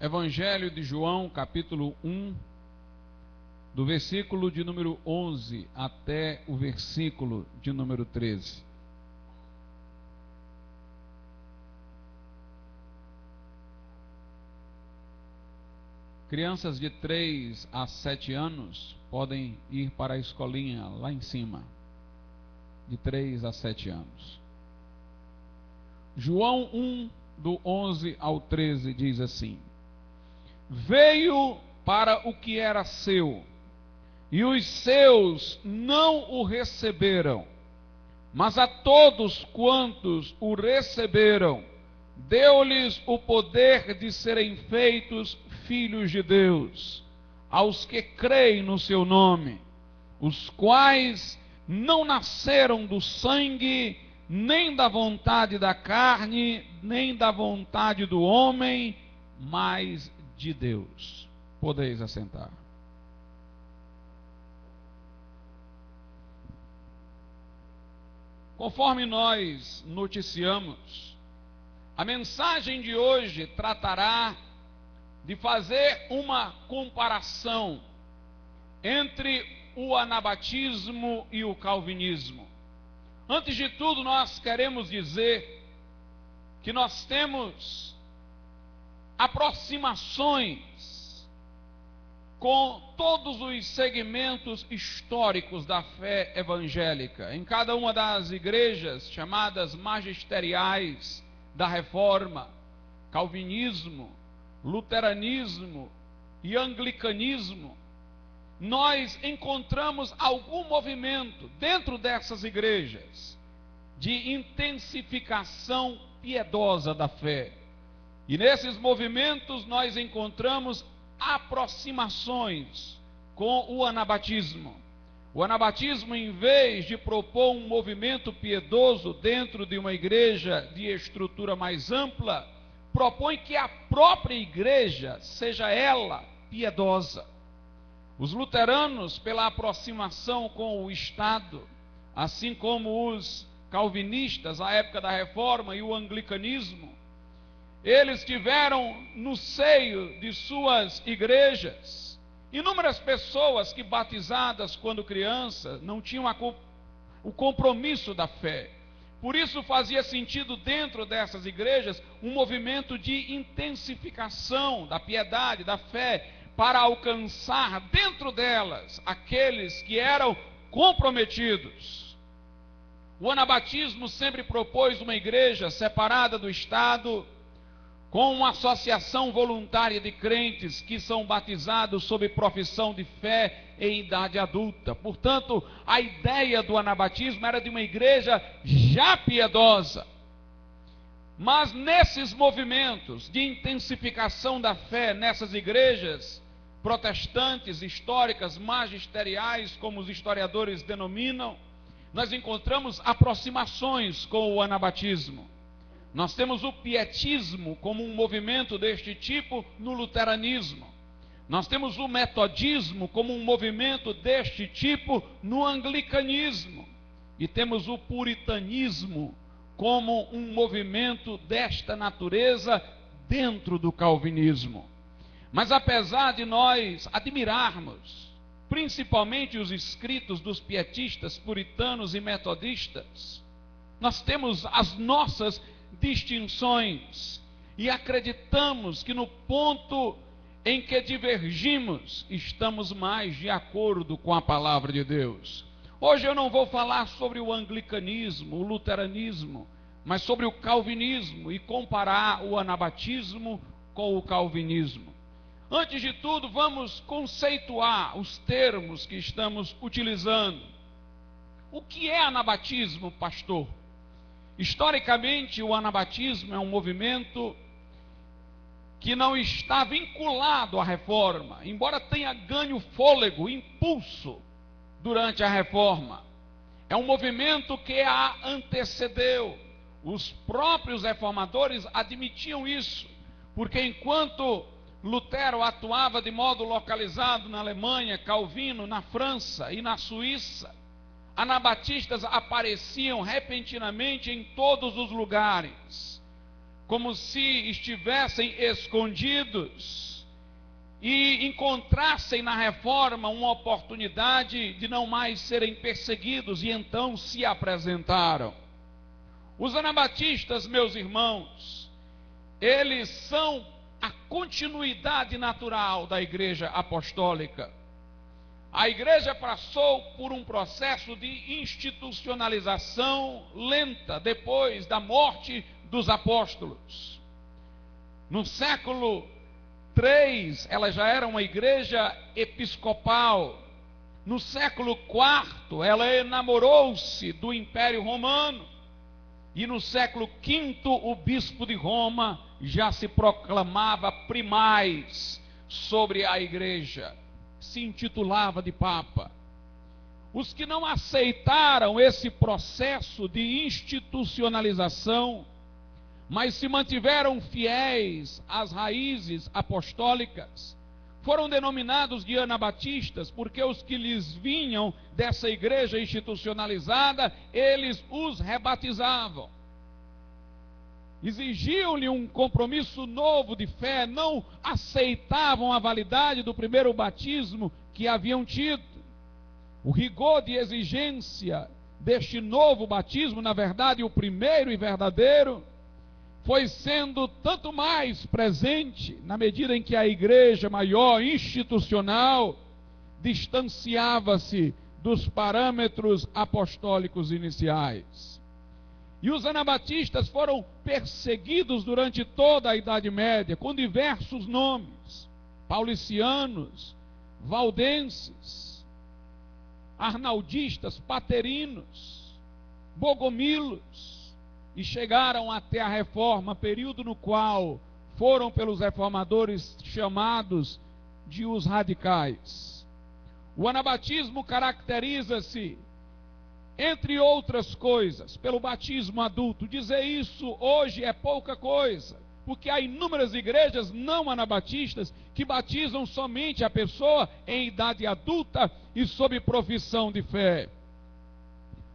Evangelho de João, capítulo 1, do versículo de número 11 até o versículo de número 13. Crianças de 3 a 7 anos podem ir para a escolinha lá em cima. De 3 a 7 anos. João 1, do 11 ao 13, diz assim: Veio para o que era seu, e os seus não o receberam. Mas a todos quantos o receberam, deu-lhes o poder de serem feitos filhos de Deus, aos que creem no seu nome, os quais não nasceram do sangue, nem da vontade da carne, nem da vontade do homem, mas de Deus. Podeis assentar. Conforme nós noticiamos, a mensagem de hoje tratará de fazer uma comparação entre o anabatismo e o calvinismo. Antes de tudo, nós queremos dizer que nós temos aproximações com todos os segmentos históricos da fé evangélica. Em cada uma das igrejas chamadas magisteriais da reforma, calvinismo, luteranismo e anglicanismo, nós encontramos algum movimento dentro dessas igrejas de intensificação piedosa da fé. E nesses movimentos nós encontramos aproximações com o anabatismo. O anabatismo, em vez de propor um movimento piedoso dentro de uma igreja de estrutura mais ampla, propõe que a própria igreja seja ela piedosa. Os luteranos, pela aproximação com o Estado, assim como os calvinistas, à época da reforma, e o anglicanismo, eles tiveram no seio de suas igrejas inúmeras pessoas que, batizadas quando crianças, não tinham a, o compromisso da fé. Por isso fazia sentido dentro dessas igrejas um movimento de intensificação da piedade, da fé, para alcançar dentro delas aqueles que eram comprometidos. O anabatismo sempre propôs uma igreja separada do Estado, com uma associação voluntária de crentes que são batizados sob profissão de fé em idade adulta. Portanto, a ideia do anabatismo era de uma igreja já piedosa. Mas nesses movimentos de intensificação da fé nessas igrejas protestantes, históricas, magisteriais, como os historiadores denominam, nós encontramos aproximações com o anabatismo. Nós temos o pietismo como um movimento deste tipo no luteranismo. Nós temos o metodismo como um movimento deste tipo no anglicanismo. E temos o puritanismo como um movimento desta natureza dentro do calvinismo. Mas apesar de nós admirarmos, principalmente os escritos dos pietistas, puritanos e metodistas, nós temos as nossas distinções e acreditamos que no ponto em que divergimos, estamos mais de acordo com a palavra de Deus. Hoje eu não vou falar sobre o anglicanismo, o luteranismo, mas sobre o calvinismo e comparar o anabatismo com o calvinismo. Antes de tudo, vamos conceituar os termos que estamos utilizando. O que é anabatismo, pastor? Historicamente, o anabatismo é um movimento que não está vinculado à reforma, embora tenha ganho fôlego, impulso durante a reforma. É um movimento que a antecedeu. Os próprios reformadores admitiam isso, porque enquanto Lutero atuava de modo localizado na Alemanha, Calvino na França e na Suíça, anabatistas apareciam repentinamente em todos os lugares, como se estivessem escondidos e encontrassem na reforma uma oportunidade de não mais serem perseguidos e então se apresentaram. Os anabatistas, meus irmãos, eles são a continuidade natural da igreja apostólica. A igreja passou por um processo de institucionalização lenta depois da morte dos apóstolos. No século III, ela já era uma igreja episcopal. No século IV, ela enamorou-se do Império Romano. E no século V, o bispo de Roma já se proclamava primaz sobre a igreja, se intitulava de Papa. Os que não aceitaram esse processo de institucionalização, mas se mantiveram fiéis às raízes apostólicas, foram denominados de anabatistas, porque os que lhes vinham dessa igreja institucionalizada, eles os rebatizavam. Exigiam-lhe um compromisso novo de fé, não aceitavam a validade do primeiro batismo que haviam tido. O rigor de exigência deste novo batismo, na verdade, o primeiro e verdadeiro, foi sendo tanto mais presente na medida em que a igreja maior, institucional, distanciava-se dos parâmetros apostólicos iniciais. E os anabatistas foram perseguidos durante toda a Idade Média, com diversos nomes: paulicianos, valdenses, arnaldistas, paterinos, bogomilos e chegaram até a reforma, período no qual foram pelos reformadores chamados de os radicais. O anabatismo caracteriza-se, entre outras coisas, pelo batismo adulto. Dizer isso hoje é pouca coisa, porque há inúmeras igrejas não anabatistas que batizam somente a pessoa em idade adulta e sob profissão de fé.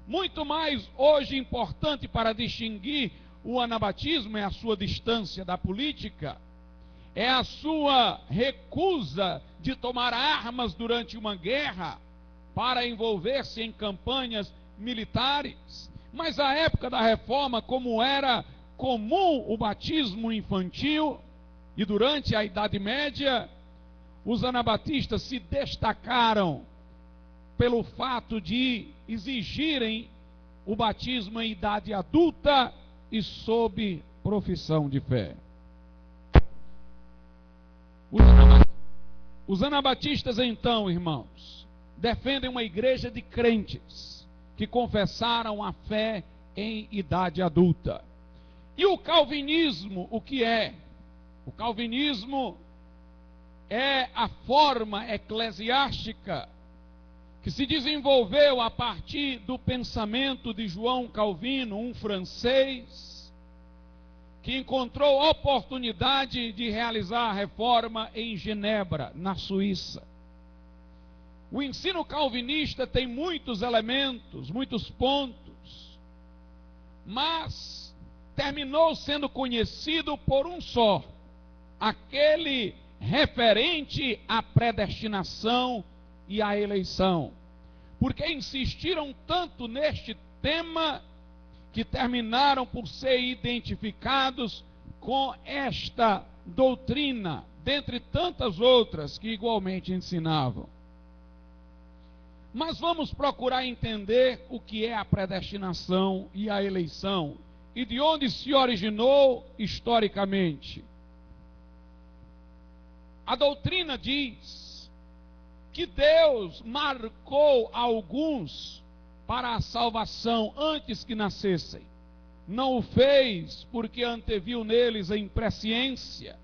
Muito mais hoje importante para distinguir o anabatismo é a sua distância da política, é a sua recusa de tomar armas durante uma guerra para envolver-se em campanhas militares. Mas a época da reforma, como era comum o batismo infantil, e durante a Idade Média, os anabatistas se destacaram pelo fato de exigirem o batismo em idade adulta e sob profissão de fé. Os anabatistas, então, irmãos, defendem uma igreja de crentes que confessaram a fé em idade adulta. E o calvinismo, o que é? O calvinismo é a forma eclesiástica que se desenvolveu a partir do pensamento de João Calvino, um francês, que encontrou oportunidade de realizar a reforma em Genebra, na Suíça. O ensino calvinista tem muitos elementos, muitos pontos, mas terminou sendo conhecido por um só, aquele referente à predestinação e a eleição. Porque insistiram tanto neste tema que terminaram por ser identificados com esta doutrina, dentre tantas outras que igualmente ensinavam. Mas vamos procurar entender o que é a predestinação e a eleição e de onde se originou historicamente. A doutrina diz que Deus marcou alguns para a salvação antes que nascessem. Não o fez porque anteviu neles a impresciência,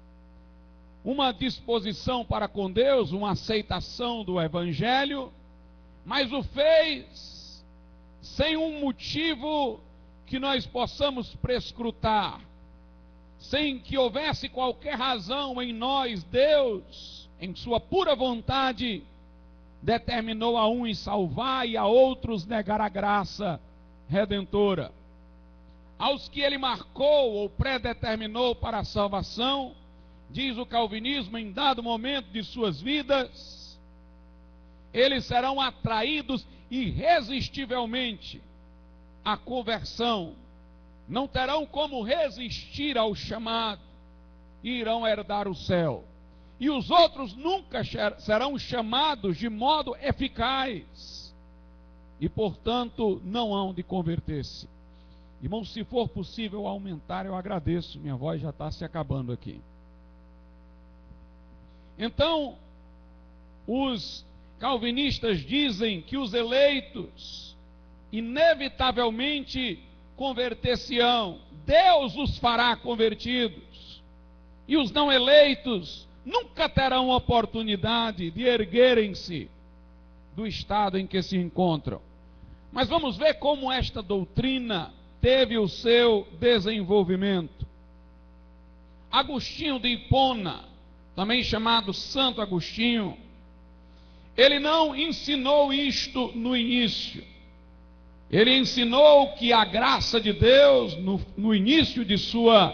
uma disposição para com Deus, uma aceitação do Evangelho, mas o fez sem um motivo que nós possamos prescrutar, sem que houvesse qualquer razão em nós, Deus, em Sua pura vontade, determinou a uns salvar e a outros negar a graça redentora. aos que ele marcou ou predeterminou para a salvação, diz o Calvinismo, em dado momento de suas vidas, eles serão atraídos irresistivelmente à conversão, não terão como resistir ao chamado e irão herdar o céu. E os outros nunca serão chamados de modo eficaz e, portanto, não hão de converter-se. Irmão, se for possível aumentar, eu agradeço. Minha voz já está se acabando aqui. Então, os calvinistas dizem que os eleitos inevitavelmente converter-se-ão. Deus os fará convertidos. E os não eleitos nunca terão oportunidade de erguerem-se do estado em que se encontram. Mas vamos ver como esta doutrina teve o seu desenvolvimento. Agostinho de Hipona, também chamado Santo Agostinho, ele não ensinou isto no início. Ele ensinou que a graça de Deus, no, no início de sua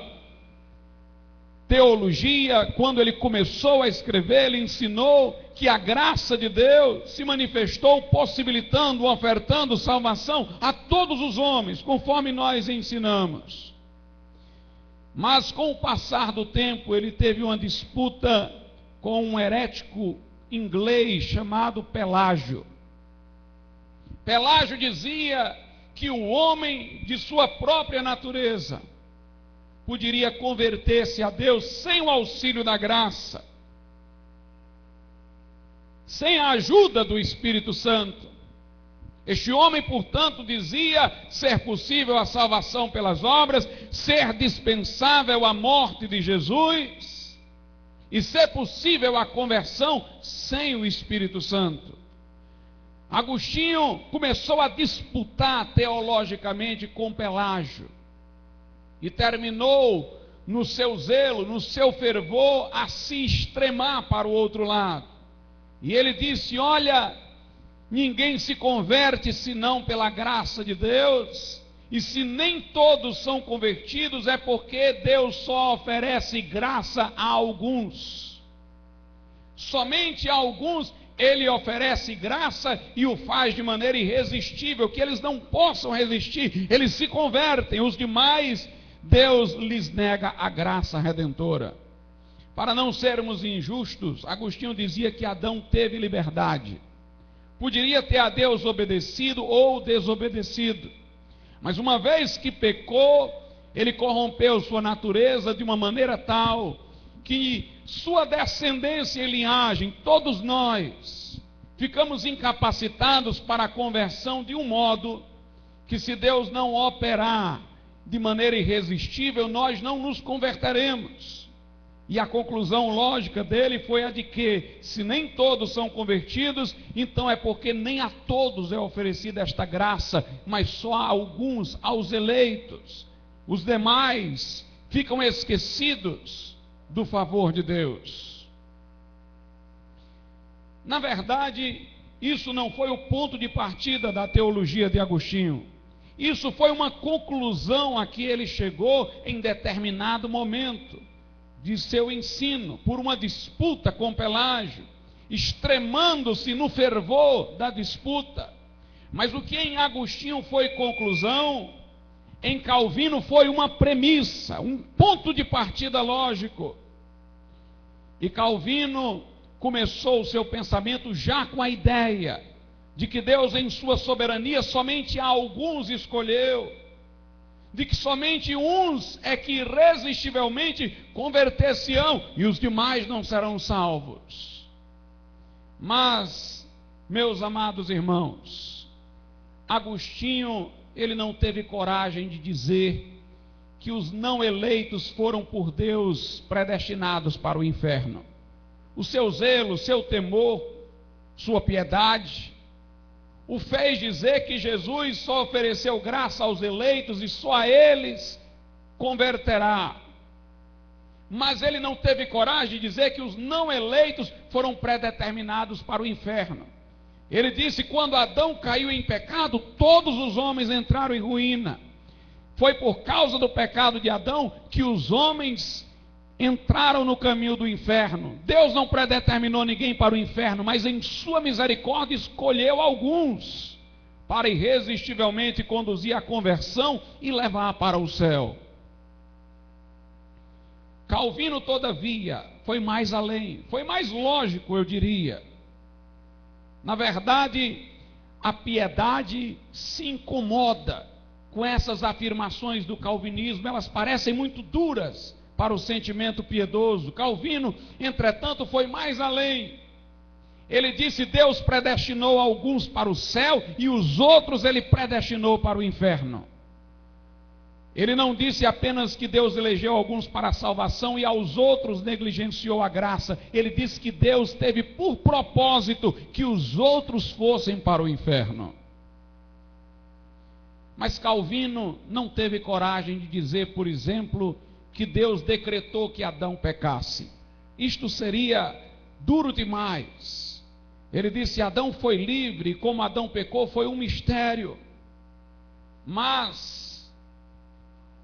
teologia, quando ele começou a escrever, ele ensinou que a graça de Deus se manifestou possibilitando, ofertando salvação a todos os homens, conforme nós ensinamos. Mas com o passar do tempo, ele teve uma disputa com um herético inglês chamado Pelágio. Pelágio dizia que o homem, de sua própria natureza, poderia converter-se a Deus sem o auxílio da graça sem a ajuda do Espírito Santo. Este homem, portanto, dizia ser possível a salvação pelas obras, ser dispensável a morte de Jesus e ser possível a conversão sem o Espírito Santo. Agostinho começou a disputar teologicamente com Pelágio e terminou no seu zelo, no seu fervor, a se extremar para o outro lado. E ele disse: Olha, ninguém se converte senão pela graça de Deus. E se nem todos são convertidos, é porque Deus só oferece graça a alguns. Somente a alguns ele oferece graça e o faz de maneira irresistível, que eles não possam resistir, eles se convertem. Os demais, Deus lhes nega a graça redentora. Para não sermos injustos, Agostinho dizia que Adão teve liberdade. Poderia ter a Deus obedecido ou desobedecido. Mas uma vez que pecou, ele corrompeu sua natureza de uma maneira tal que sua descendência e linhagem, todos nós, ficamos incapacitados para a conversão de um modo que, se Deus não operar de maneira irresistível, nós não nos converteremos. E a conclusão lógica dele foi a de que, se nem todos são convertidos, então é porque nem a todos é oferecida esta graça, mas só a alguns, aos eleitos. Os demais ficam esquecidos do favor de Deus. Na verdade, isso não foi o ponto de partida da teologia de Agostinho. Isso foi uma conclusão a que ele chegou em determinado momento de seu ensino por uma disputa com Pelágio, extremando-se no fervor da disputa. Mas o que em Agostinho foi conclusão, em Calvino foi uma premissa, um ponto de partida lógico. E Calvino começou o seu pensamento já com a ideia de que Deus, em sua soberania, somente a alguns escolheu de que somente uns é que irresistivelmente converter-se-ão e os demais não serão salvos. Mas, meus amados irmãos, Agostinho, ele não teve coragem de dizer que os não eleitos foram por Deus predestinados para o inferno. O seu zelo, seu temor, sua piedade, o fez dizer que Jesus só ofereceu graça aos eleitos e só a eles converterá. Mas ele não teve coragem de dizer que os não eleitos foram predeterminados para o inferno. Ele disse: quando Adão caiu em pecado, todos os homens entraram em ruína. Foi por causa do pecado de Adão que os homens entraram no caminho do inferno. Deus não predeterminou ninguém para o inferno, mas em sua misericórdia escolheu alguns para irresistivelmente conduzir a conversão e levar para o céu. Calvino, todavia, foi mais além, foi mais lógico, eu diria. Na verdade, a piedade se incomoda com essas afirmações do calvinismo, elas parecem muito duras para o sentimento piedoso. Calvino, entretanto, foi mais além. Ele disse: Deus predestinou alguns para o céu e os outros ele predestinou para o inferno. Ele não disse apenas que Deus elegeu alguns para a salvação e aos outros negligenciou a graça. Ele disse que Deus teve por propósito que os outros fossem para o inferno. Mas Calvino não teve coragem de dizer, por exemplo, que Deus decretou que Adão pecasse. Isto seria duro demais. Ele disse: Adão foi livre, como Adão pecou, foi um mistério. Mas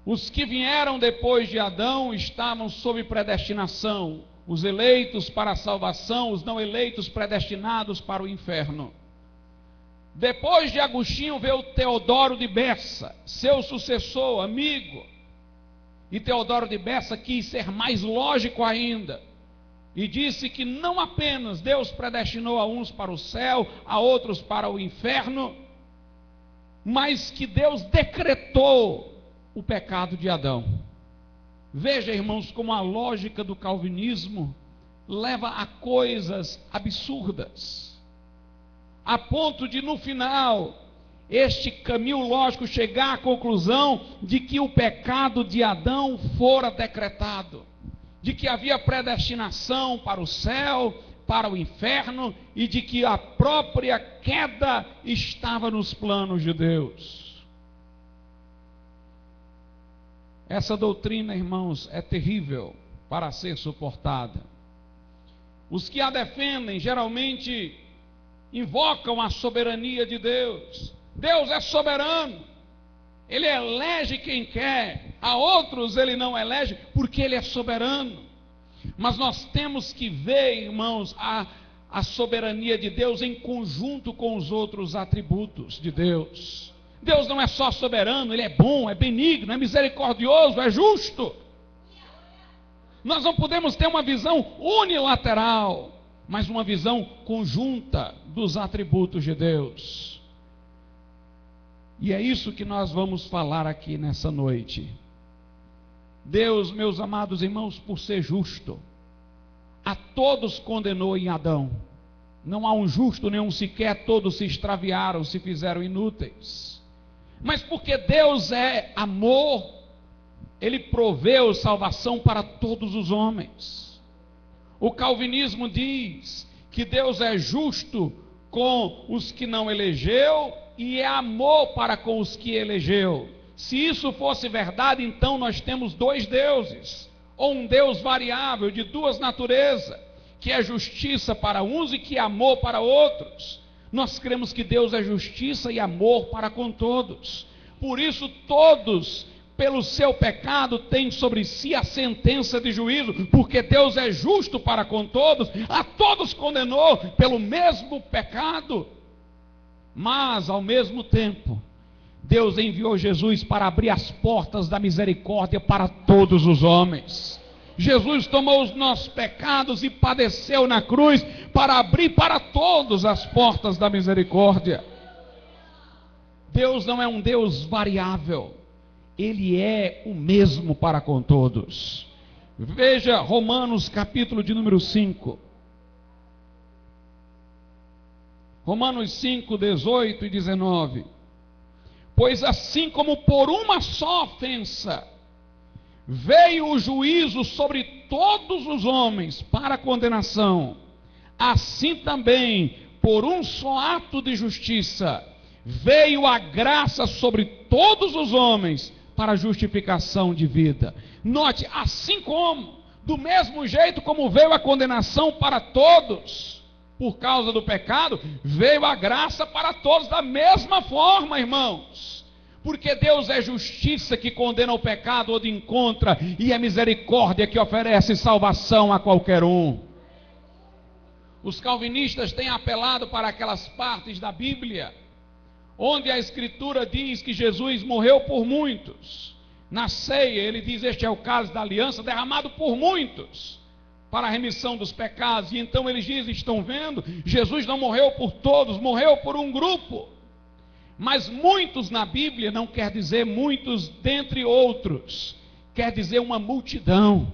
os que vieram depois de Adão estavam sob predestinação, os eleitos para a salvação, os não eleitos predestinados para o inferno. Depois de Agostinho veio Teodoro de Bessa, seu sucessor, amigo. E Teodoro de Bessa quis ser mais lógico ainda. E disse que não apenas Deus predestinou a uns para o céu, a outros para o inferno, mas que Deus decretou o pecado de Adão. Veja, irmãos, como a lógica do calvinismo leva a coisas absurdas, a ponto de no final este caminho lógico chegar à conclusão de que o pecado de Adão fora decretado, de que havia predestinação para o céu, para o inferno e de que a própria queda estava nos planos de Deus. Essa doutrina, irmãos, é terrível para ser suportada. Os que a defendem geralmente invocam a soberania de Deus. Deus é soberano. Ele elege quem quer, a outros ele não elege porque ele é soberano. Mas nós temos que ver, irmãos, a, a soberania de Deus em conjunto com os outros atributos de Deus. Deus não é só soberano, Ele é bom, é benigno, é misericordioso, é justo. Nós não podemos ter uma visão unilateral, mas uma visão conjunta dos atributos de Deus. E é isso que nós vamos falar aqui nessa noite. Deus, meus amados irmãos, por ser justo, a todos condenou em Adão. Não há um justo nenhum sequer, todos se extraviaram, se fizeram inúteis. Mas porque Deus é amor, Ele proveu salvação para todos os homens. O Calvinismo diz que Deus é justo com os que não elegeu e é amor para com os que elegeu. Se isso fosse verdade, então nós temos dois deuses, ou um Deus variável de duas naturezas, que é justiça para uns e que é amor para outros. Nós cremos que Deus é justiça e amor para com todos. Por isso, todos, pelo seu pecado, têm sobre si a sentença de juízo, porque Deus é justo para com todos, a todos condenou pelo mesmo pecado. Mas, ao mesmo tempo, Deus enviou Jesus para abrir as portas da misericórdia para todos os homens. Jesus tomou os nossos pecados e padeceu na cruz para abrir para todos as portas da misericórdia. Deus não é um Deus variável, Ele é o mesmo para com todos. Veja Romanos capítulo de número 5. Romanos 5, 18 e 19. Pois assim como por uma só ofensa veio o juízo sobre todos os homens para condenação, assim também, por um só ato de justiça, veio a graça sobre todos os homens para justificação de vida. Note, assim como, do mesmo jeito como veio a condenação para todos, por causa do pecado, veio a graça para todos da mesma forma, irmãos. Porque Deus é justiça que condena o pecado ou de encontra, e é misericórdia que oferece salvação a qualquer um. Os calvinistas têm apelado para aquelas partes da Bíblia onde a Escritura diz que Jesus morreu por muitos. Na ceia, ele diz: Este é o caso da aliança derramado por muitos para a remissão dos pecados. E então eles dizem: Estão vendo? Jesus não morreu por todos, morreu por um grupo. Mas muitos na Bíblia não quer dizer muitos dentre outros, quer dizer uma multidão.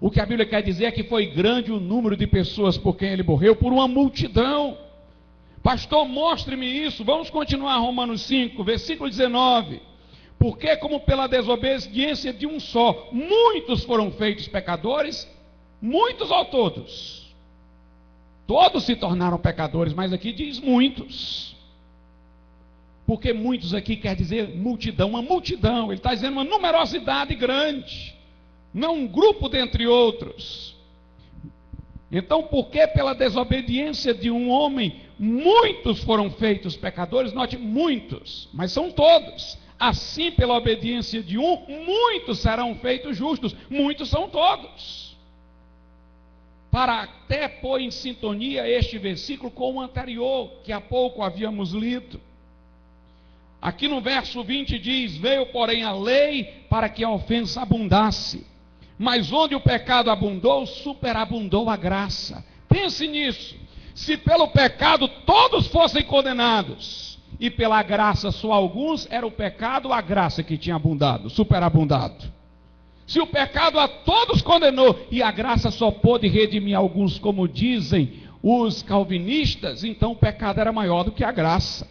O que a Bíblia quer dizer é que foi grande o número de pessoas por quem ele morreu, por uma multidão. Pastor, mostre-me isso. Vamos continuar Romanos 5, versículo 19. Porque, como pela desobediência de um só, muitos foram feitos pecadores, muitos ou todos? Todos se tornaram pecadores, mas aqui diz muitos. Porque muitos aqui quer dizer multidão, uma multidão, ele está dizendo uma numerosidade grande, não um grupo dentre outros. Então, porque pela desobediência de um homem, muitos foram feitos pecadores? Note, muitos, mas são todos. Assim, pela obediência de um, muitos serão feitos justos, muitos são todos. Para até pôr em sintonia este versículo com o anterior, que há pouco havíamos lido. Aqui no verso 20 diz: Veio, porém, a lei para que a ofensa abundasse. Mas onde o pecado abundou, superabundou a graça. Pense nisso. Se pelo pecado todos fossem condenados, e pela graça só alguns, era o pecado a graça que tinha abundado, superabundado. Se o pecado a todos condenou e a graça só pôde redimir alguns, como dizem os calvinistas, então o pecado era maior do que a graça.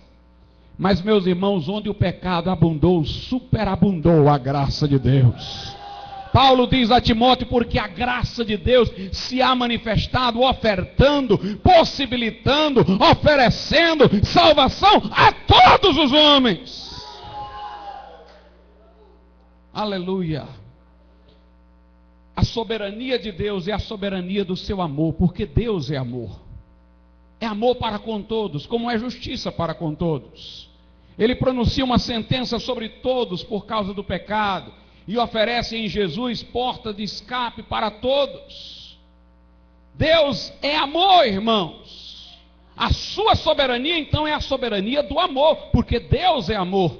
Mas, meus irmãos, onde o pecado abundou, superabundou a graça de Deus. Paulo diz a Timóteo: porque a graça de Deus se há manifestado, ofertando, possibilitando, oferecendo salvação a todos os homens. Aleluia. A soberania de Deus é a soberania do seu amor, porque Deus é amor. É amor para com todos, como é justiça para com todos. Ele pronuncia uma sentença sobre todos por causa do pecado e oferece em Jesus porta de escape para todos. Deus é amor, irmãos. A sua soberania, então, é a soberania do amor, porque Deus é amor.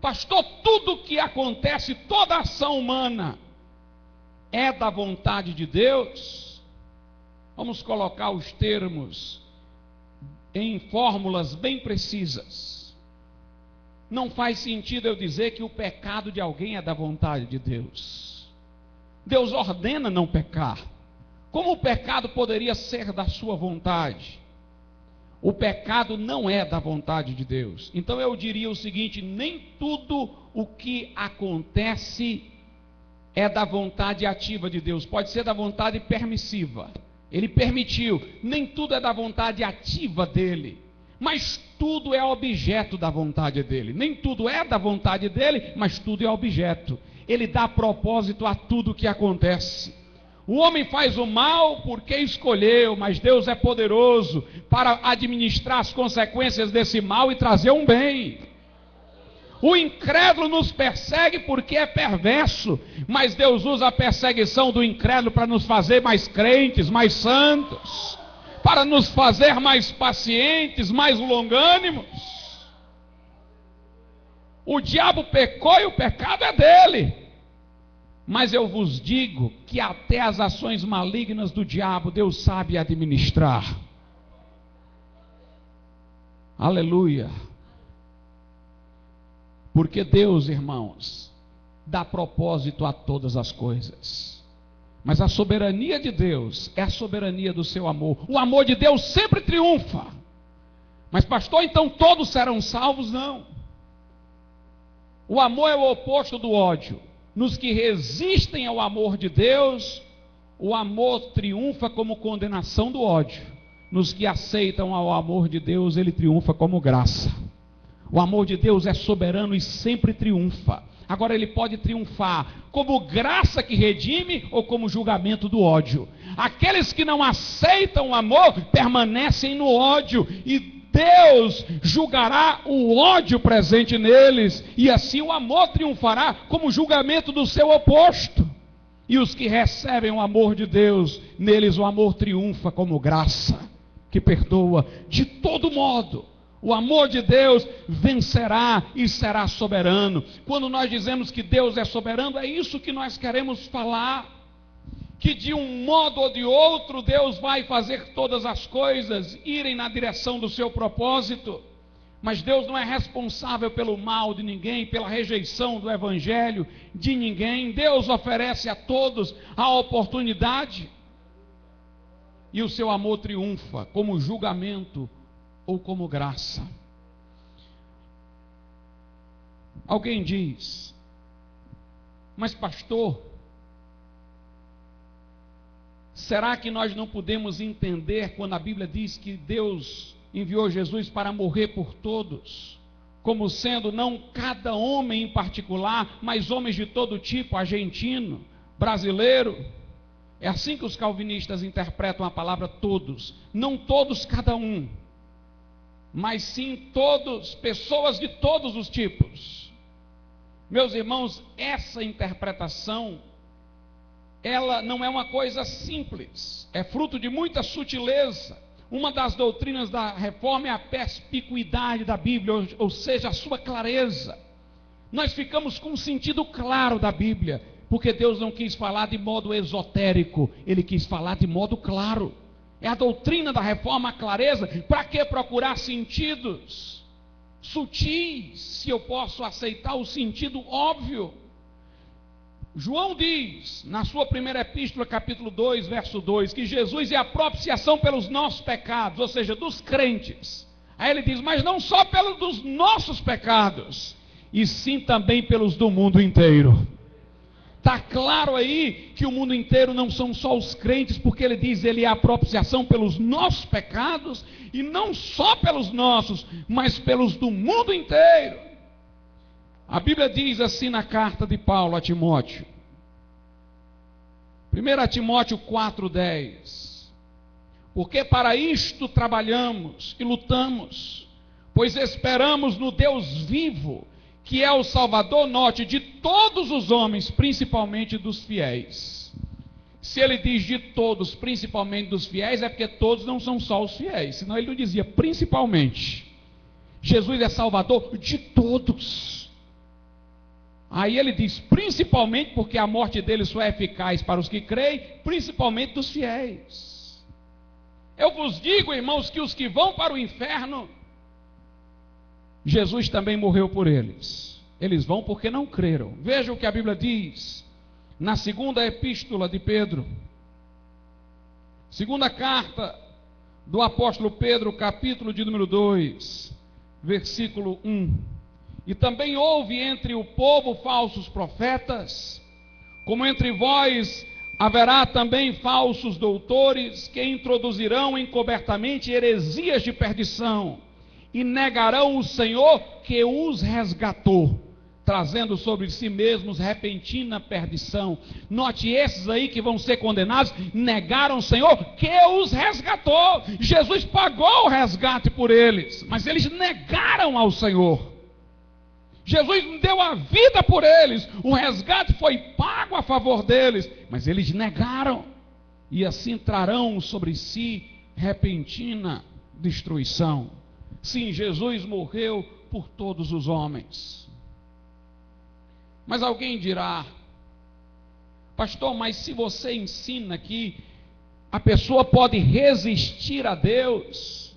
Pastor, tudo que acontece, toda ação humana, é da vontade de Deus? Vamos colocar os termos em fórmulas bem precisas. Não faz sentido eu dizer que o pecado de alguém é da vontade de Deus. Deus ordena não pecar. Como o pecado poderia ser da sua vontade? O pecado não é da vontade de Deus. Então eu diria o seguinte: nem tudo o que acontece é da vontade ativa de Deus, pode ser da vontade permissiva. Ele permitiu, nem tudo é da vontade ativa dele. Mas tudo é objeto da vontade dele. Nem tudo é da vontade dele, mas tudo é objeto. Ele dá propósito a tudo que acontece. O homem faz o mal porque escolheu, mas Deus é poderoso para administrar as consequências desse mal e trazer um bem. O incrédulo nos persegue porque é perverso, mas Deus usa a perseguição do incrédulo para nos fazer mais crentes, mais santos para nos fazer mais pacientes, mais longânimos. O diabo pecou e o pecado é dele. Mas eu vos digo que até as ações malignas do diabo Deus sabe administrar. Aleluia. Porque Deus, irmãos, dá propósito a todas as coisas. Mas a soberania de Deus é a soberania do seu amor. O amor de Deus sempre triunfa. Mas, pastor, então todos serão salvos? Não. O amor é o oposto do ódio. Nos que resistem ao amor de Deus, o amor triunfa como condenação do ódio. Nos que aceitam ao amor de Deus, ele triunfa como graça. O amor de Deus é soberano e sempre triunfa. Agora ele pode triunfar como graça que redime ou como julgamento do ódio. Aqueles que não aceitam o amor permanecem no ódio e Deus julgará o ódio presente neles, e assim o amor triunfará como julgamento do seu oposto. E os que recebem o amor de Deus, neles o amor triunfa como graça, que perdoa de todo modo. O amor de Deus vencerá e será soberano. Quando nós dizemos que Deus é soberano, é isso que nós queremos falar que de um modo ou de outro Deus vai fazer todas as coisas irem na direção do seu propósito. Mas Deus não é responsável pelo mal de ninguém, pela rejeição do evangelho de ninguém. Deus oferece a todos a oportunidade. E o seu amor triunfa como julgamento ou como graça. Alguém diz: Mas pastor, Será que nós não podemos entender quando a Bíblia diz que Deus enviou Jesus para morrer por todos, como sendo não cada homem em particular, mas homens de todo tipo, argentino, brasileiro? É assim que os calvinistas interpretam a palavra todos, não todos cada um, mas sim todos, pessoas de todos os tipos. Meus irmãos, essa interpretação ela não é uma coisa simples, é fruto de muita sutileza. Uma das doutrinas da reforma é a perspicuidade da Bíblia, ou, seja, a sua clareza. Nós ficamos com o sentido claro da Bíblia, porque Deus não quis falar de modo esotérico, ele quis falar de modo claro. É a doutrina da reforma, a clareza. Para que procurar sentidos sutis, se eu posso aceitar o sentido óbvio? João diz, na sua primeira epístola, capítulo 2, verso 2, que Jesus é a propiciação pelos nossos pecados, ou seja, dos crentes. Aí ele diz, mas não só pelos nossos pecados, e sim também pelos do mundo inteiro. Está claro aí que o mundo inteiro não são só os crentes, porque ele diz ele é a propiciação pelos nossos pecados, e não só pelos nossos, mas pelos do mundo inteiro. A Bíblia diz assim na carta de Paulo a Timóteo. 1 Timóteo 4,10. Porque para isto trabalhamos e lutamos, pois esperamos no Deus vivo, que é o Salvador norte de todos os homens, principalmente dos fiéis. Se ele diz de todos, principalmente dos fiéis, é porque todos não são só os fiéis, senão ele não dizia principalmente. Jesus é Salvador de todos. Aí ele diz, principalmente porque a morte dele só é eficaz para os que creem, principalmente dos fiéis. Eu vos digo, irmãos, que os que vão para o inferno, Jesus também morreu por eles. Eles vão porque não creram. Veja o que a Bíblia diz na segunda epístola de Pedro, segunda carta do apóstolo Pedro, capítulo de número 2, versículo 1. E também houve entre o povo falsos profetas, como entre vós haverá também falsos doutores que introduzirão encobertamente heresias de perdição e negarão o Senhor que os resgatou, trazendo sobre si mesmos repentina perdição. Note esses aí que vão ser condenados, negaram o Senhor que os resgatou. Jesus pagou o resgate por eles, mas eles negaram ao Senhor. Jesus deu a vida por eles, o resgate foi pago a favor deles, mas eles negaram, e assim trarão sobre si repentina destruição. Sim, Jesus morreu por todos os homens. Mas alguém dirá, pastor, mas se você ensina que a pessoa pode resistir a Deus,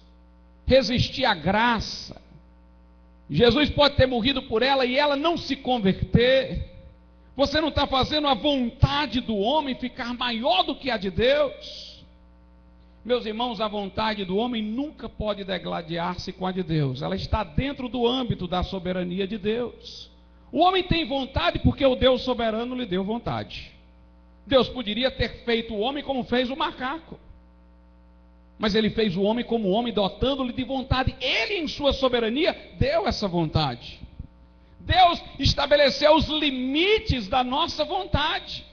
resistir à graça, Jesus pode ter morrido por ela e ela não se converter. Você não está fazendo a vontade do homem ficar maior do que a de Deus. Meus irmãos, a vontade do homem nunca pode degladiar-se com a de Deus. Ela está dentro do âmbito da soberania de Deus. O homem tem vontade porque o Deus soberano lhe deu vontade. Deus poderia ter feito o homem como fez o macaco. Mas ele fez o homem como homem, dotando-lhe de vontade. Ele, em sua soberania, deu essa vontade. Deus estabeleceu os limites da nossa vontade.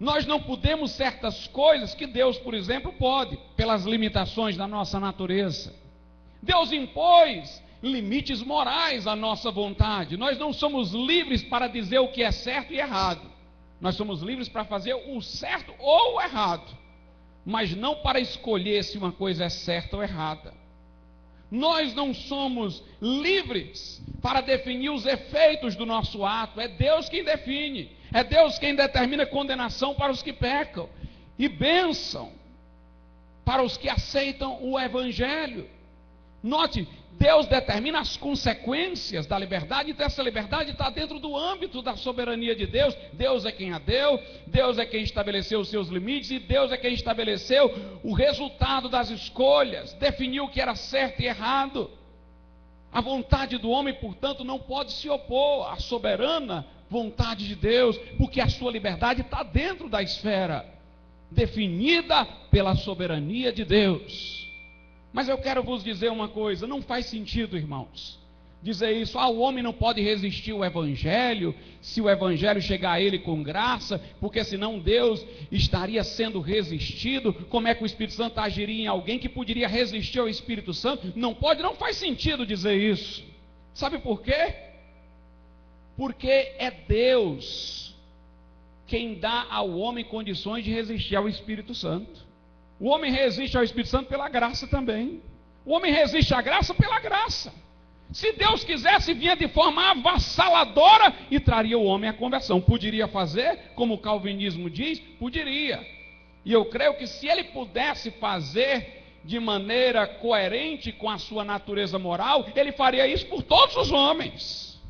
Nós não podemos certas coisas que Deus, por exemplo, pode, pelas limitações da nossa natureza. Deus impôs limites morais à nossa vontade. Nós não somos livres para dizer o que é certo e errado. Nós somos livres para fazer o certo ou o errado, mas não para escolher se uma coisa é certa ou errada. Nós não somos livres para definir os efeitos do nosso ato, é Deus quem define, é Deus quem determina condenação para os que pecam. E bênção para os que aceitam o Evangelho. Note, Deus determina as consequências da liberdade, então essa liberdade está dentro do âmbito da soberania de Deus. Deus é quem a deu, Deus é quem estabeleceu os seus limites e Deus é quem estabeleceu o resultado das escolhas, definiu o que era certo e errado. A vontade do homem, portanto, não pode se opor à soberana vontade de Deus, porque a sua liberdade está dentro da esfera definida pela soberania de Deus. Mas eu quero vos dizer uma coisa: não faz sentido, irmãos, dizer isso. Ah, o homem não pode resistir ao Evangelho, se o Evangelho chegar a ele com graça, porque senão Deus estaria sendo resistido. Como é que o Espírito Santo agiria em alguém que poderia resistir ao Espírito Santo? Não pode, não faz sentido dizer isso. Sabe por quê? Porque é Deus quem dá ao homem condições de resistir ao Espírito Santo. O homem resiste ao Espírito Santo pela graça também. O homem resiste à graça pela graça. Se Deus quisesse, vinha de forma avassaladora e traria o homem à conversão. Poderia fazer, como o calvinismo diz? Poderia. E eu creio que se ele pudesse fazer de maneira coerente com a sua natureza moral, ele faria isso por todos os homens.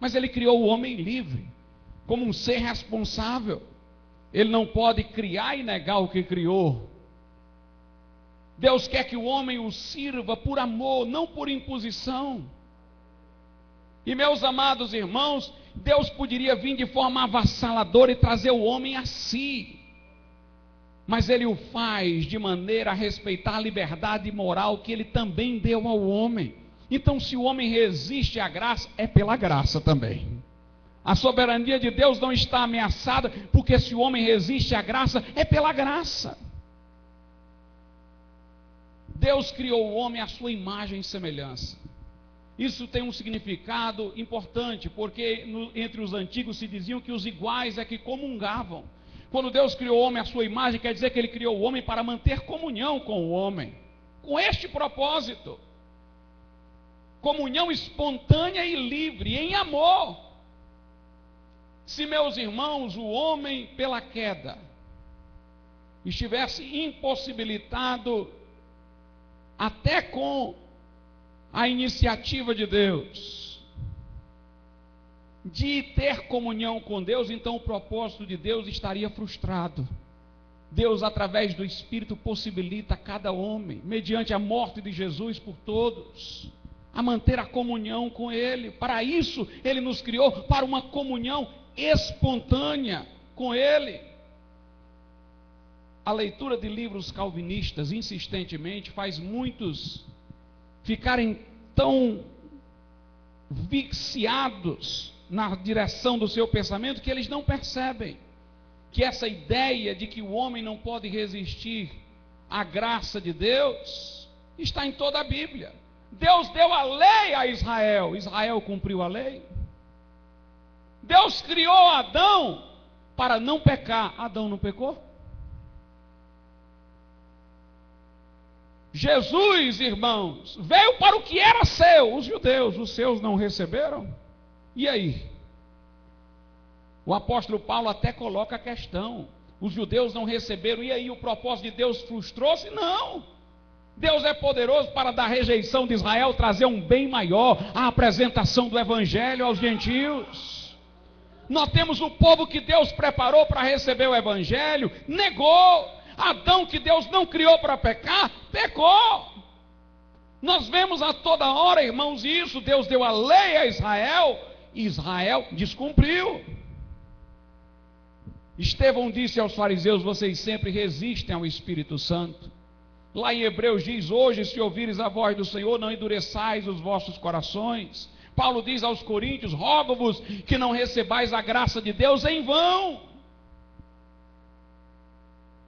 Mas ele criou o homem livre, como um ser responsável. Ele não pode criar e negar o que criou. Deus quer que o homem o sirva por amor, não por imposição. E meus amados irmãos, Deus poderia vir de forma avassaladora e trazer o homem a si. Mas ele o faz de maneira a respeitar a liberdade moral que ele também deu ao homem. Então, se o homem resiste à graça, é pela graça também. A soberania de Deus não está ameaçada, porque se o homem resiste à graça, é pela graça. Deus criou o homem à sua imagem e semelhança. Isso tem um significado importante, porque no, entre os antigos se diziam que os iguais é que comungavam. Quando Deus criou o homem à sua imagem, quer dizer que ele criou o homem para manter comunhão com o homem, com este propósito: comunhão espontânea e livre, em amor. Se, meus irmãos, o homem pela queda estivesse impossibilitado até com a iniciativa de Deus de ter comunhão com Deus, então o propósito de Deus estaria frustrado. Deus, através do Espírito, possibilita a cada homem, mediante a morte de Jesus por todos, a manter a comunhão com Ele. Para isso, Ele nos criou para uma comunhão espontânea com Ele. A leitura de livros calvinistas insistentemente faz muitos ficarem tão viciados na direção do seu pensamento que eles não percebem que essa ideia de que o homem não pode resistir à graça de Deus está em toda a Bíblia. Deus deu a lei a Israel, Israel cumpriu a lei. Deus criou Adão para não pecar. Adão não pecou? Jesus, irmãos, veio para o que era seu, os judeus, os seus não receberam? E aí? O apóstolo Paulo até coloca a questão: os judeus não receberam, e aí o propósito de Deus frustrou-se? Não. Deus é poderoso para da rejeição de Israel trazer um bem maior, a apresentação do evangelho aos gentios. Nós temos o povo que Deus preparou para receber o Evangelho, negou. Adão, que Deus não criou para pecar, pecou. Nós vemos a toda hora, irmãos, isso. Deus deu a lei a Israel, e Israel descumpriu. Estevão disse aos fariseus: Vocês sempre resistem ao Espírito Santo. Lá em Hebreus diz: Hoje, se ouvires a voz do Senhor, não endureçais os vossos corações. Paulo diz aos Coríntios: rogo-vos que não recebais a graça de Deus em vão.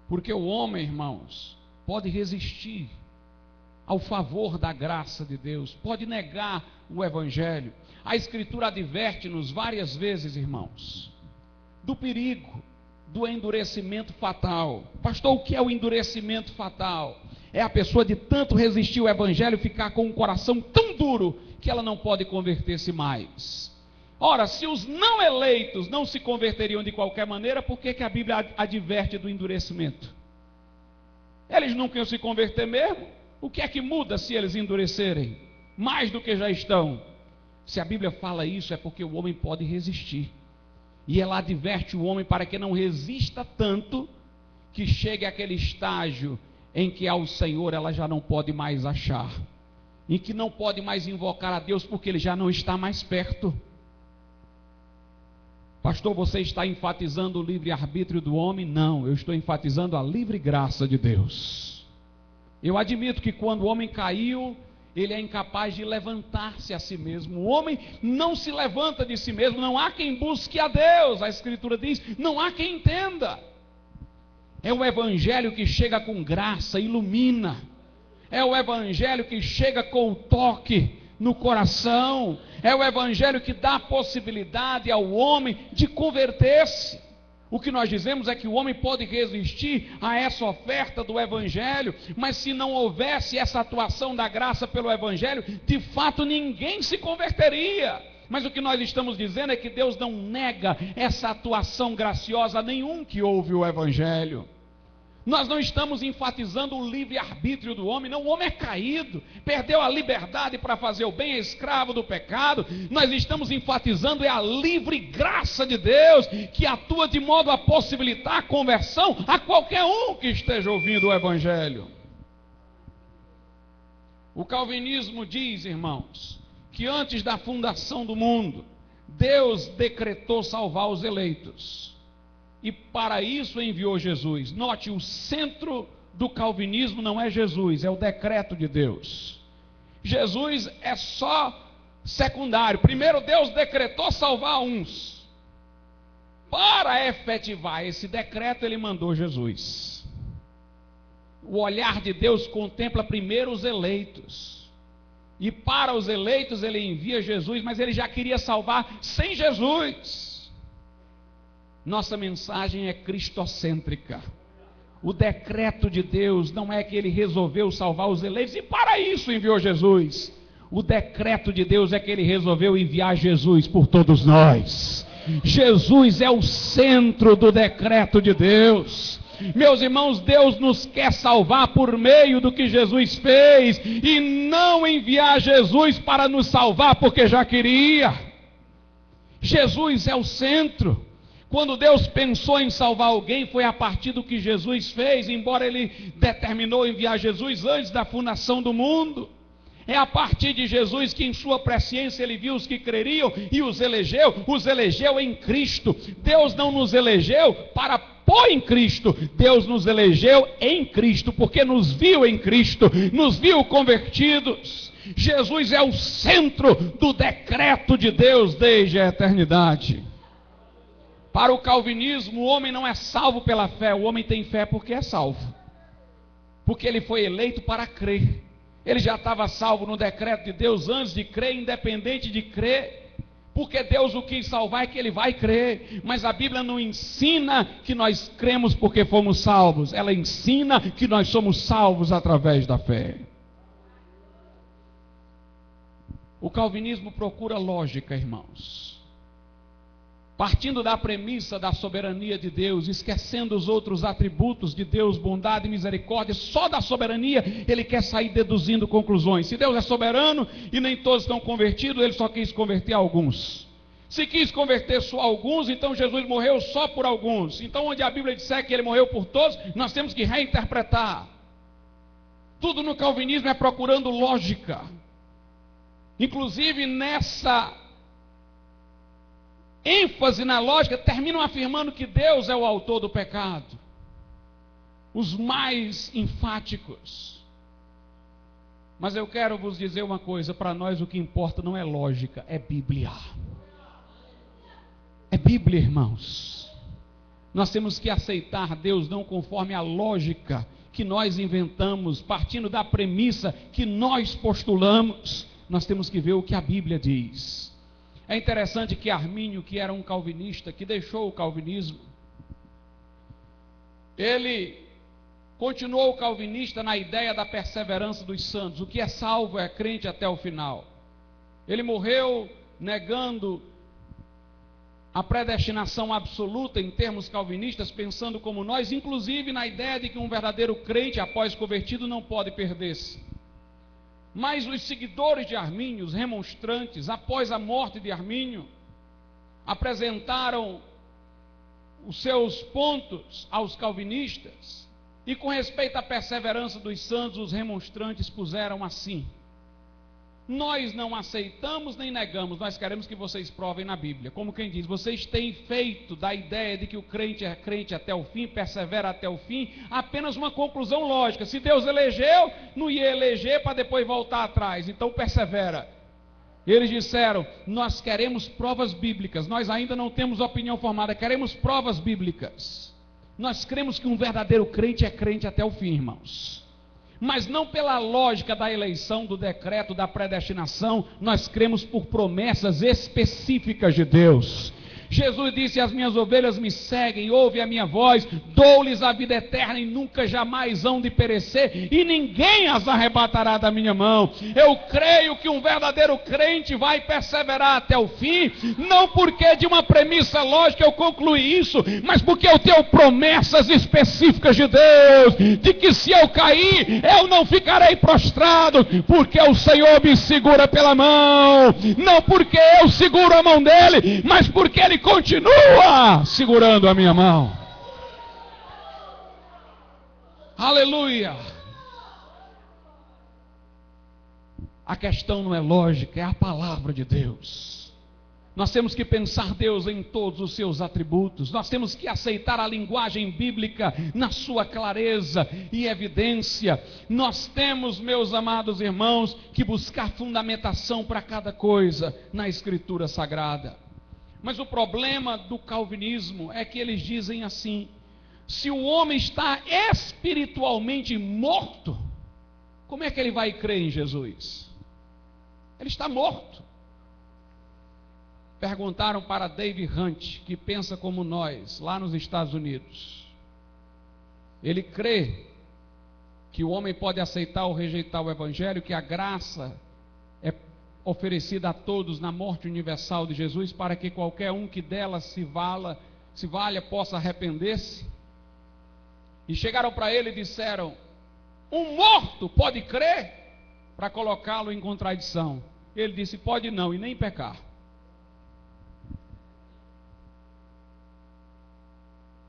Porque o homem, irmãos, pode resistir ao favor da graça de Deus, pode negar o Evangelho. A Escritura adverte-nos várias vezes, irmãos, do perigo do endurecimento fatal. Pastor, o que é o endurecimento fatal? É a pessoa de tanto resistir ao Evangelho ficar com um coração tão duro que ela não pode converter-se mais. Ora, se os não eleitos não se converteriam de qualquer maneira, por que, que a Bíblia adverte do endurecimento? Eles nunca iam se converter mesmo? O que é que muda se eles endurecerem? Mais do que já estão. Se a Bíblia fala isso, é porque o homem pode resistir. E ela adverte o homem para que não resista tanto que chegue àquele estágio em que ao Senhor ela já não pode mais achar, em que não pode mais invocar a Deus porque ele já não está mais perto. Pastor, você está enfatizando o livre-arbítrio do homem? Não, eu estou enfatizando a livre graça de Deus. Eu admito que quando o homem caiu, ele é incapaz de levantar-se a si mesmo. O homem não se levanta de si mesmo, não há quem busque a Deus. A Escritura diz: não há quem entenda. É o Evangelho que chega com graça, ilumina. É o Evangelho que chega com o toque no coração. É o Evangelho que dá a possibilidade ao homem de converter-se. O que nós dizemos é que o homem pode resistir a essa oferta do Evangelho, mas se não houvesse essa atuação da graça pelo Evangelho, de fato ninguém se converteria. Mas o que nós estamos dizendo é que Deus não nega essa atuação graciosa a nenhum que ouve o Evangelho. Nós não estamos enfatizando o livre-arbítrio do homem, não. O homem é caído, perdeu a liberdade para fazer o bem, é escravo do pecado. Nós estamos enfatizando é a livre graça de Deus, que atua de modo a possibilitar a conversão a qualquer um que esteja ouvindo o Evangelho. O calvinismo diz, irmãos, que antes da fundação do mundo, Deus decretou salvar os eleitos e para isso enviou Jesus. Note, o centro do calvinismo não é Jesus, é o decreto de Deus. Jesus é só secundário. Primeiro, Deus decretou salvar uns. Para efetivar esse decreto, ele mandou Jesus. O olhar de Deus contempla primeiro os eleitos. E para os eleitos, ele envia Jesus, mas ele já queria salvar sem Jesus. Nossa mensagem é cristocêntrica. O decreto de Deus não é que ele resolveu salvar os eleitos e para isso enviou Jesus. O decreto de Deus é que ele resolveu enviar Jesus por todos nós. Jesus é o centro do decreto de Deus. Meus irmãos, Deus nos quer salvar por meio do que Jesus fez e não enviar Jesus para nos salvar porque já queria. Jesus é o centro. Quando Deus pensou em salvar alguém, foi a partir do que Jesus fez, embora Ele determinou enviar Jesus antes da fundação do mundo. É a partir de Jesus que, em sua presciência, Ele viu os que creriam e os elegeu, os elegeu em Cristo. Deus não nos elegeu para pôr em Cristo, Deus nos elegeu em Cristo, porque nos viu em Cristo, nos viu convertidos. Jesus é o centro do decreto de Deus desde a eternidade. Para o calvinismo, o homem não é salvo pela fé, o homem tem fé porque é salvo. Porque ele foi eleito para crer. Ele já estava salvo no decreto de Deus antes de crer, independente de crer. Porque Deus o quis salvar é que ele vai crer. Mas a Bíblia não ensina que nós cremos porque fomos salvos. Ela ensina que nós somos salvos através da fé. O calvinismo procura lógica, irmãos partindo da premissa da soberania de Deus, esquecendo os outros atributos de Deus, bondade e misericórdia, só da soberania ele quer sair deduzindo conclusões. Se Deus é soberano e nem todos estão convertidos, ele só quis converter alguns. Se quis converter só alguns, então Jesus morreu só por alguns. Então, onde a Bíblia disser que ele morreu por todos, nós temos que reinterpretar. Tudo no calvinismo é procurando lógica. Inclusive nessa ênfase na lógica, terminam afirmando que Deus é o autor do pecado. Os mais enfáticos. Mas eu quero vos dizer uma coisa: para nós o que importa não é lógica, é Bíblia. É Bíblia, irmãos. Nós temos que aceitar Deus não conforme a lógica que nós inventamos, partindo da premissa que nós postulamos. Nós temos que ver o que a Bíblia diz. É interessante que Armínio, que era um calvinista, que deixou o calvinismo, ele continuou calvinista na ideia da perseverança dos santos. O que é salvo é crente até o final. Ele morreu negando a predestinação absoluta em termos calvinistas, pensando como nós, inclusive na ideia de que um verdadeiro crente após convertido não pode perder-se. Mas os seguidores de Armínio, os remonstrantes, após a morte de Armínio, apresentaram os seus pontos aos calvinistas, e com respeito à perseverança dos santos, os remonstrantes puseram assim: nós não aceitamos nem negamos, nós queremos que vocês provem na Bíblia. Como quem diz, vocês têm feito da ideia de que o crente é crente até o fim, persevera até o fim, apenas uma conclusão lógica. Se Deus elegeu, não ia eleger para depois voltar atrás, então persevera. Eles disseram: Nós queremos provas bíblicas, nós ainda não temos opinião formada, queremos provas bíblicas. Nós cremos que um verdadeiro crente é crente até o fim, irmãos mas não pela lógica da eleição, do decreto, da predestinação, nós cremos por promessas específicas de Deus. Jesus disse: As minhas ovelhas me seguem, ouve a minha voz, dou-lhes a vida eterna e nunca jamais hão de perecer, e ninguém as arrebatará da minha mão. Eu creio que um verdadeiro crente vai perseverar até o fim, não porque de uma premissa lógica eu concluí isso, mas porque eu tenho promessas específicas de Deus, de que se eu cair, eu não ficarei prostrado, porque o Senhor me segura pela mão, não porque eu seguro a mão dele, mas porque ele continua segurando a minha mão. Aleluia. A questão não é lógica, é a palavra de Deus. Nós temos que pensar Deus em todos os seus atributos, nós temos que aceitar a linguagem bíblica na sua clareza e evidência. Nós temos, meus amados irmãos, que buscar fundamentação para cada coisa na Escritura Sagrada. Mas o problema do calvinismo é que eles dizem assim: se o homem está espiritualmente morto, como é que ele vai crer em Jesus? Ele está morto. Perguntaram para David Hunt, que pensa como nós, lá nos Estados Unidos. Ele crê que o homem pode aceitar ou rejeitar o Evangelho, que a graça oferecida a todos na morte universal de Jesus, para que qualquer um que dela se vala, se valha, possa arrepender-se. E chegaram para ele e disseram: Um morto pode crer? Para colocá-lo em contradição. Ele disse: Pode não, e nem pecar.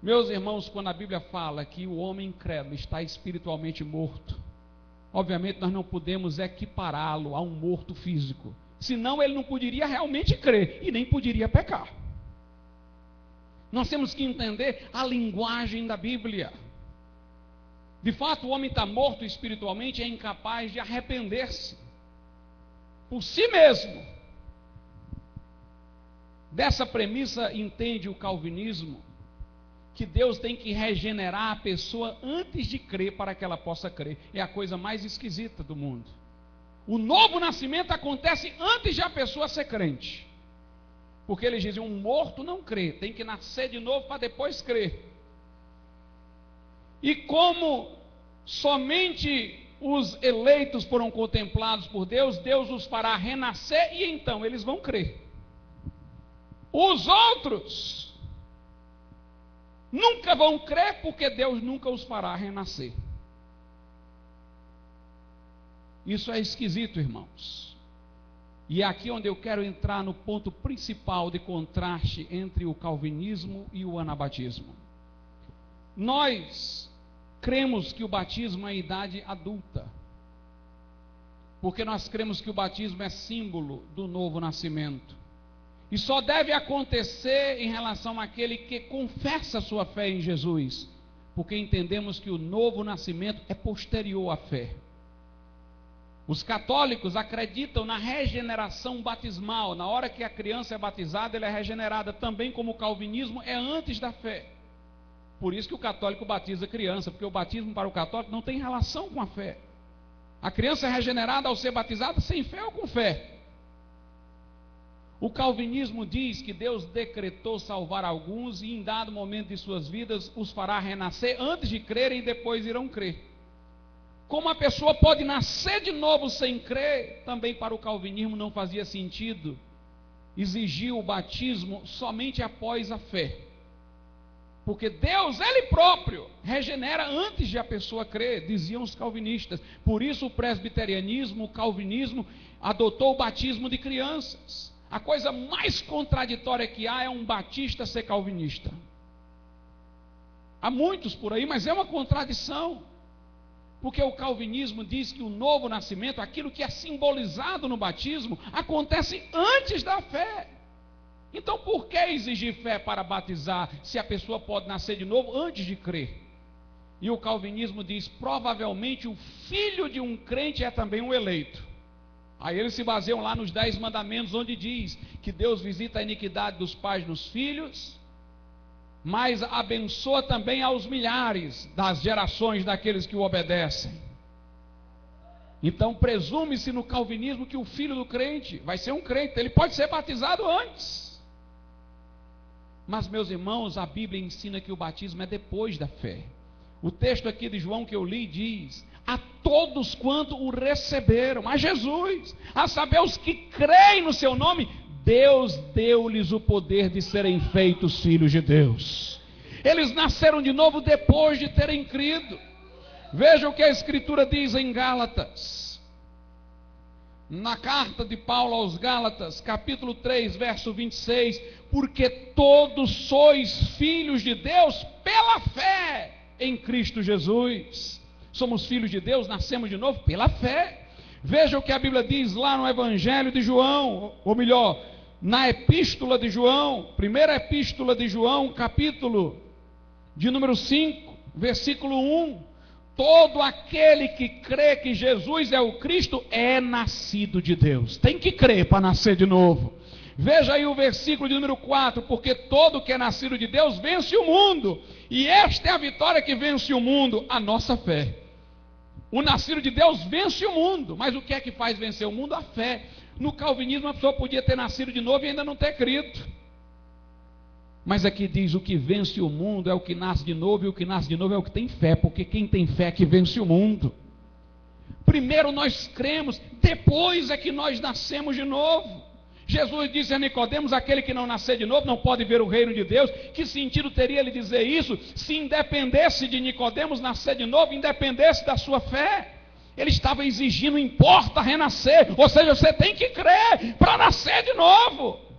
Meus irmãos, quando a Bíblia fala que o homem incrédulo está espiritualmente morto, Obviamente, nós não podemos equipará-lo a um morto físico. Senão, ele não poderia realmente crer e nem poderia pecar. Nós temos que entender a linguagem da Bíblia. De fato, o homem está morto espiritualmente e é incapaz de arrepender-se por si mesmo. Dessa premissa entende o calvinismo que Deus tem que regenerar a pessoa antes de crer para que ela possa crer. É a coisa mais esquisita do mundo. O novo nascimento acontece antes de a pessoa ser crente. Porque eles dizem: um morto não crê, tem que nascer de novo para depois crer. E como somente os eleitos foram contemplados por Deus, Deus os fará renascer e então eles vão crer. Os outros nunca vão crer porque Deus nunca os fará renascer. Isso é esquisito, irmãos. E é aqui onde eu quero entrar no ponto principal de contraste entre o calvinismo e o anabatismo. Nós cremos que o batismo é idade adulta. Porque nós cremos que o batismo é símbolo do novo nascimento. E só deve acontecer em relação àquele que confessa sua fé em Jesus, porque entendemos que o novo nascimento é posterior à fé. Os católicos acreditam na regeneração batismal. Na hora que a criança é batizada, ela é regenerada também, como o calvinismo é antes da fé. Por isso que o católico batiza criança, porque o batismo para o católico não tem relação com a fé. A criança é regenerada ao ser batizada sem fé ou com fé. O calvinismo diz que Deus decretou salvar alguns e em dado momento de suas vidas os fará renascer antes de crerem e depois irão crer. Como a pessoa pode nascer de novo sem crer, também para o calvinismo não fazia sentido exigir o batismo somente após a fé. Porque Deus, Ele próprio, regenera antes de a pessoa crer, diziam os calvinistas. Por isso o presbiterianismo, o calvinismo, adotou o batismo de crianças. A coisa mais contraditória que há é um batista ser calvinista. Há muitos por aí, mas é uma contradição. Porque o calvinismo diz que o novo nascimento, aquilo que é simbolizado no batismo, acontece antes da fé. Então, por que exigir fé para batizar se a pessoa pode nascer de novo antes de crer? E o calvinismo diz: provavelmente o filho de um crente é também um eleito. Aí eles se baseiam lá nos Dez Mandamentos, onde diz que Deus visita a iniquidade dos pais nos filhos mas abençoa também aos milhares das gerações daqueles que o obedecem. Então, presume-se no calvinismo que o filho do crente vai ser um crente, ele pode ser batizado antes. Mas, meus irmãos, a Bíblia ensina que o batismo é depois da fé. O texto aqui de João que eu li diz: A todos quanto o receberam, a Jesus, a saber, os que creem no seu nome, Deus deu-lhes o poder de serem feitos filhos de Deus. Eles nasceram de novo depois de terem crido. Veja o que a Escritura diz em Gálatas. Na carta de Paulo aos Gálatas, capítulo 3, verso 26: Porque todos sois filhos de Deus pela fé em Cristo Jesus. Somos filhos de Deus, nascemos de novo pela fé. Veja o que a Bíblia diz lá no Evangelho de João, ou melhor, na epístola de João, primeira epístola de João, capítulo de número 5, versículo 1. Todo aquele que crê que Jesus é o Cristo é nascido de Deus. Tem que crer para nascer de novo. Veja aí o versículo de número 4: porque todo que é nascido de Deus vence o mundo, e esta é a vitória que vence o mundo, a nossa fé. O nascido de Deus vence o mundo, mas o que é que faz vencer o mundo? A fé. No calvinismo, a pessoa podia ter nascido de novo e ainda não ter crido. Mas aqui diz: o que vence o mundo é o que nasce de novo, e o que nasce de novo é o que tem fé, porque quem tem fé é que vence o mundo. Primeiro nós cremos, depois é que nós nascemos de novo. Jesus disse a Nicodemos: aquele que não nascer de novo não pode ver o reino de Deus. Que sentido teria ele dizer isso se independesse de Nicodemos nascer de novo, independesse da sua fé? Ele estava exigindo, importa renascer, ou seja, você tem que crer para nascer de novo.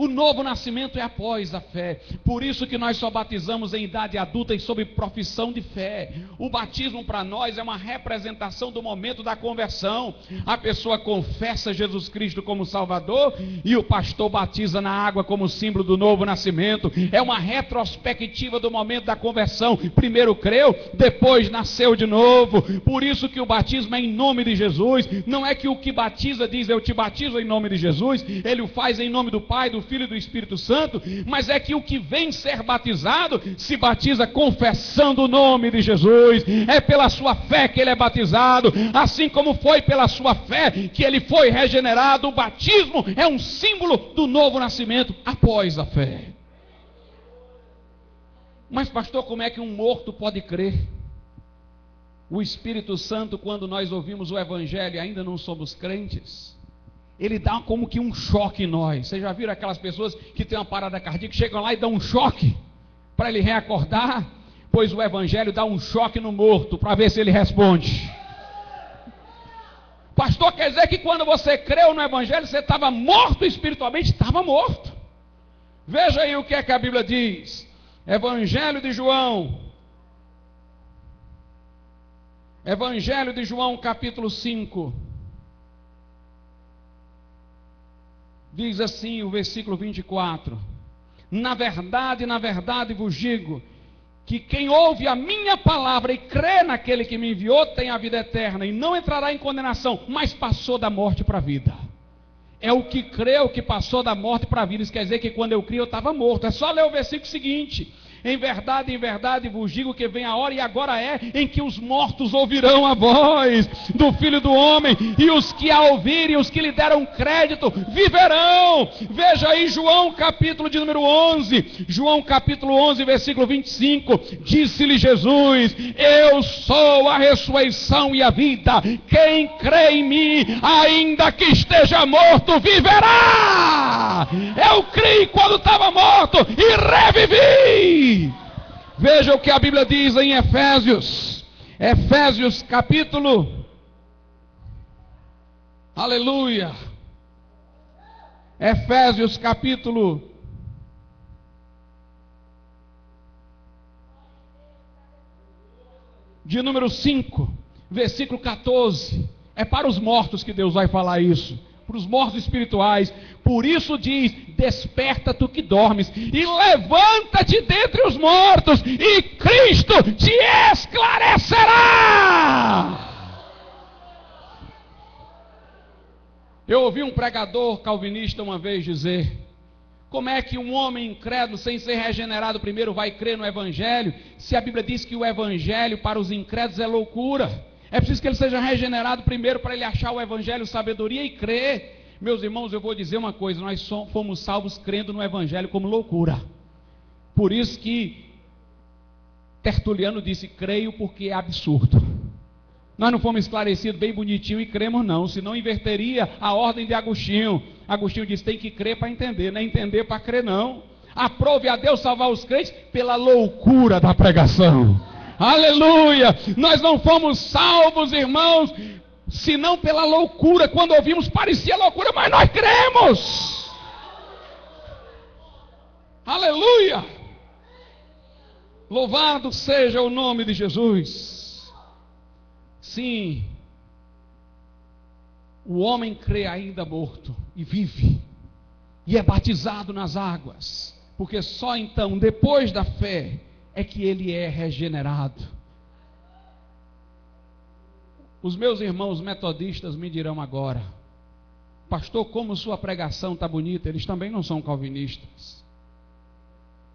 O novo nascimento é após a fé. Por isso que nós só batizamos em idade adulta e sob profissão de fé. O batismo para nós é uma representação do momento da conversão. A pessoa confessa Jesus Cristo como Salvador e o pastor batiza na água como símbolo do novo nascimento. É uma retrospectiva do momento da conversão. Primeiro creu, depois nasceu de novo. Por isso que o batismo é em nome de Jesus. Não é que o que batiza diz eu te batizo em nome de Jesus. Ele o faz em nome do Pai, do Filho e do Espírito Santo, mas é que o que vem ser batizado se batiza confessando o nome de Jesus, é pela sua fé que ele é batizado, assim como foi pela sua fé que ele foi regenerado. O batismo é um símbolo do novo nascimento após a fé. Mas, pastor, como é que um morto pode crer? O Espírito Santo, quando nós ouvimos o Evangelho, ainda não somos crentes ele dá como que um choque em nós. Vocês já viram aquelas pessoas que têm uma parada cardíaca, chegam lá e dão um choque para ele reacordar? Pois o Evangelho dá um choque no morto para ver se ele responde. Pastor, quer dizer que quando você creu no Evangelho, você estava morto espiritualmente? Estava morto. Veja aí o que é que a Bíblia diz. Evangelho de João. Evangelho de João, capítulo 5. Diz assim o versículo 24: Na verdade, na verdade vos digo, que quem ouve a minha palavra e crê naquele que me enviou tem a vida eterna e não entrará em condenação, mas passou da morte para a vida. É o que creu que passou da morte para a vida. Isso quer dizer que quando eu criei eu estava morto. É só ler o versículo seguinte. Em verdade, em verdade vos digo que vem a hora e agora é em que os mortos ouvirão a voz do Filho do Homem, e os que a ouvirem, os que lhe deram crédito, viverão. Veja aí João capítulo de número 11, João capítulo 11, versículo 25. Disse-lhe Jesus: Eu sou a ressurreição e a vida. Quem crê em mim, ainda que esteja morto, viverá. Eu criei quando estava morto e revivi. Veja o que a Bíblia diz em Efésios. Efésios capítulo. Aleluia. Efésios capítulo. De número 5, versículo 14. É para os mortos que Deus vai falar isso para os mortos espirituais. Por isso diz: Desperta tu que dormes, e levanta-te dentre os mortos, e Cristo te esclarecerá. Eu ouvi um pregador calvinista uma vez dizer: como é que um homem incrédulo, sem ser regenerado primeiro, vai crer no Evangelho, se a Bíblia diz que o Evangelho para os incrédulos é loucura? É preciso que ele seja regenerado primeiro para ele achar o Evangelho, sabedoria e crer. Meus irmãos, eu vou dizer uma coisa: nós fomos salvos crendo no Evangelho como loucura. Por isso que Tertuliano disse: creio porque é absurdo. Nós não fomos esclarecidos bem bonitinho e cremos, não, senão inverteria a ordem de Agostinho. Agostinho disse: tem que crer para entender, não é entender para crer, não. Aprove a Deus salvar os crentes pela loucura da pregação. Aleluia! Nós não fomos salvos, irmãos, senão pela loucura. Quando ouvimos, parecia loucura, mas nós cremos. Aleluia! Louvado seja o nome de Jesus. Sim, o homem crê ainda morto e vive, e é batizado nas águas, porque só então, depois da fé, é que ele é regenerado. Os meus irmãos metodistas me dirão agora, pastor, como sua pregação está bonita, eles também não são calvinistas.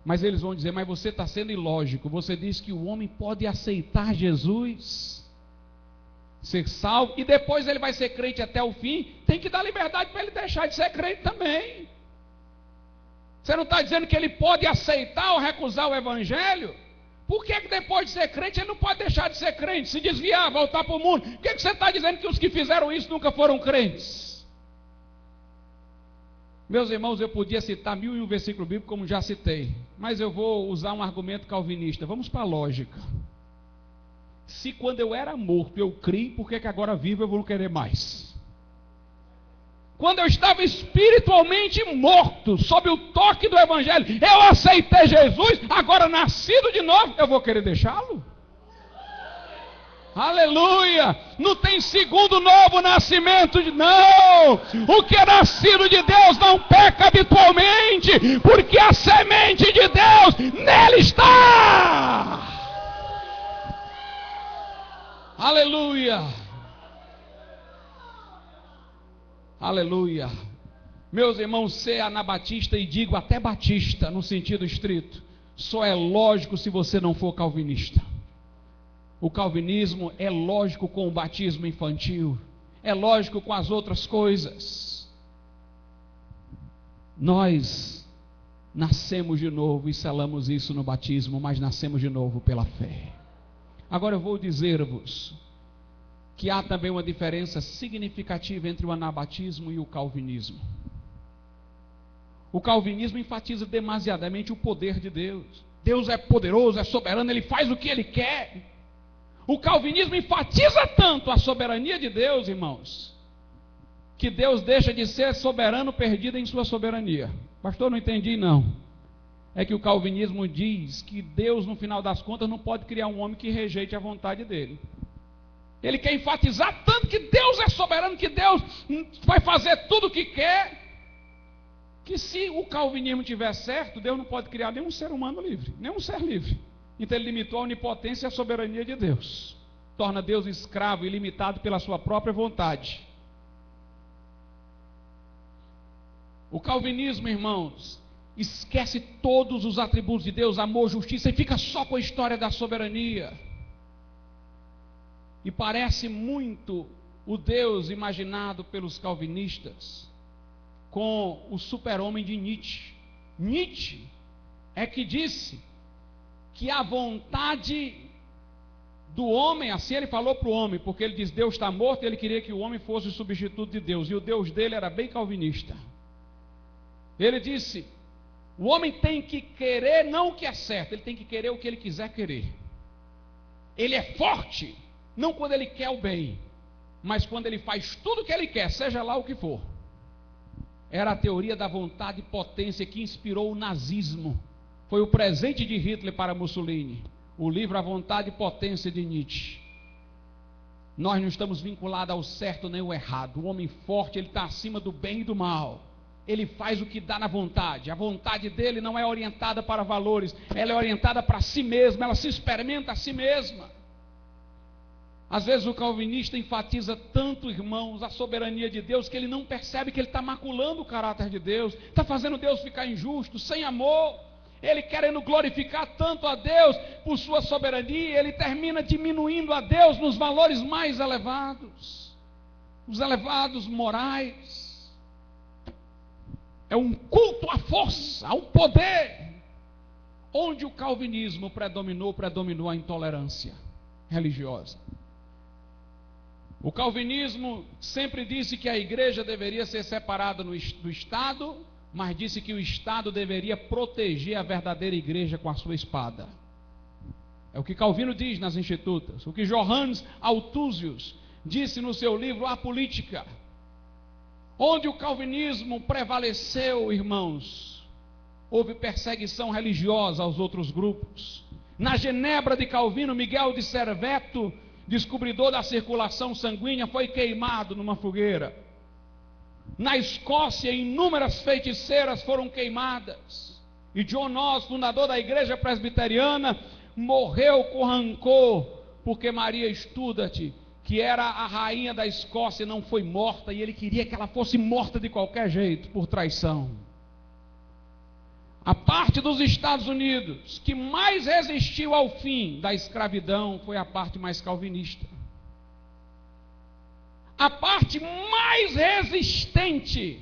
Mas eles vão dizer, mas você está sendo ilógico. Você diz que o homem pode aceitar Jesus, ser salvo, e depois ele vai ser crente até o fim. Tem que dar liberdade para ele deixar de ser crente também. Você não está dizendo que ele pode aceitar ou recusar o evangelho? Por que, que depois de ser crente ele não pode deixar de ser crente, se desviar, voltar para o mundo? Por que, que você está dizendo que os que fizeram isso nunca foram crentes? Meus irmãos, eu podia citar mil e um versículos bíblicos, como já citei, mas eu vou usar um argumento calvinista. Vamos para a lógica. Se quando eu era morto eu criei, por que, que agora vivo eu vou querer mais? Quando eu estava espiritualmente morto, sob o toque do Evangelho, eu aceitei Jesus, agora nascido de novo, eu vou querer deixá-lo? Aleluia! Não tem segundo novo nascimento, não! O que é nascido de Deus não peca habitualmente, porque a semente de Deus nele está! Aleluia! Aleluia. Meus irmãos, ser anabatista e digo até batista no sentido estrito, só é lógico se você não for calvinista. O calvinismo é lógico com o batismo infantil, é lógico com as outras coisas. Nós nascemos de novo e selamos isso no batismo, mas nascemos de novo pela fé. Agora eu vou dizer-vos que há também uma diferença significativa entre o anabatismo e o calvinismo. O calvinismo enfatiza demasiadamente o poder de Deus. Deus é poderoso, é soberano, ele faz o que ele quer. O calvinismo enfatiza tanto a soberania de Deus, irmãos, que Deus deixa de ser soberano perdido em sua soberania. Pastor, não entendi não. É que o calvinismo diz que Deus, no final das contas, não pode criar um homem que rejeite a vontade dele. Ele quer enfatizar tanto que Deus é soberano, que Deus vai fazer tudo o que quer, que se o calvinismo tiver certo, Deus não pode criar nenhum ser humano livre, nenhum ser livre. Então ele limitou a onipotência e a soberania de Deus. Torna Deus escravo e limitado pela sua própria vontade. O calvinismo, irmãos, esquece todos os atributos de Deus, amor, justiça, e fica só com a história da soberania. E parece muito o Deus imaginado pelos calvinistas com o super-homem de Nietzsche. Nietzsche é que disse que a vontade do homem, assim ele falou para o homem, porque ele diz: Deus está morto ele queria que o homem fosse o substituto de Deus, e o Deus dele era bem calvinista. Ele disse: o homem tem que querer não o que é certo, ele tem que querer o que ele quiser querer. Ele é forte, não quando ele quer o bem, mas quando ele faz tudo o que ele quer, seja lá o que for. Era a teoria da vontade e potência que inspirou o nazismo. Foi o presente de Hitler para Mussolini. O livro A Vontade e Potência de Nietzsche. Nós não estamos vinculados ao certo nem ao errado. O homem forte, ele está acima do bem e do mal ele faz o que dá na vontade. A vontade dele não é orientada para valores, ela é orientada para si mesma, ela se experimenta a si mesma. Às vezes o calvinista enfatiza tanto, irmãos, a soberania de Deus, que ele não percebe que ele está maculando o caráter de Deus, está fazendo Deus ficar injusto, sem amor. Ele querendo glorificar tanto a Deus por sua soberania, ele termina diminuindo a Deus nos valores mais elevados, os elevados morais. É um culto à força, ao poder. Onde o calvinismo predominou, predominou a intolerância religiosa. O calvinismo sempre disse que a igreja deveria ser separada do Estado, mas disse que o Estado deveria proteger a verdadeira igreja com a sua espada. É o que Calvino diz nas Institutas. O que Johannes Altúzios disse no seu livro A Política. Onde o calvinismo prevaleceu, irmãos, houve perseguição religiosa aos outros grupos. Na Genebra de Calvino, Miguel de Serveto, descobridor da circulação sanguínea, foi queimado numa fogueira. Na Escócia, inúmeras feiticeiras foram queimadas. E John Knox, fundador da igreja presbiteriana, morreu com rancor, porque Maria Stuart que era a rainha da Escócia, não foi morta e ele queria que ela fosse morta de qualquer jeito, por traição. A parte dos Estados Unidos que mais resistiu ao fim da escravidão foi a parte mais calvinista. A parte mais resistente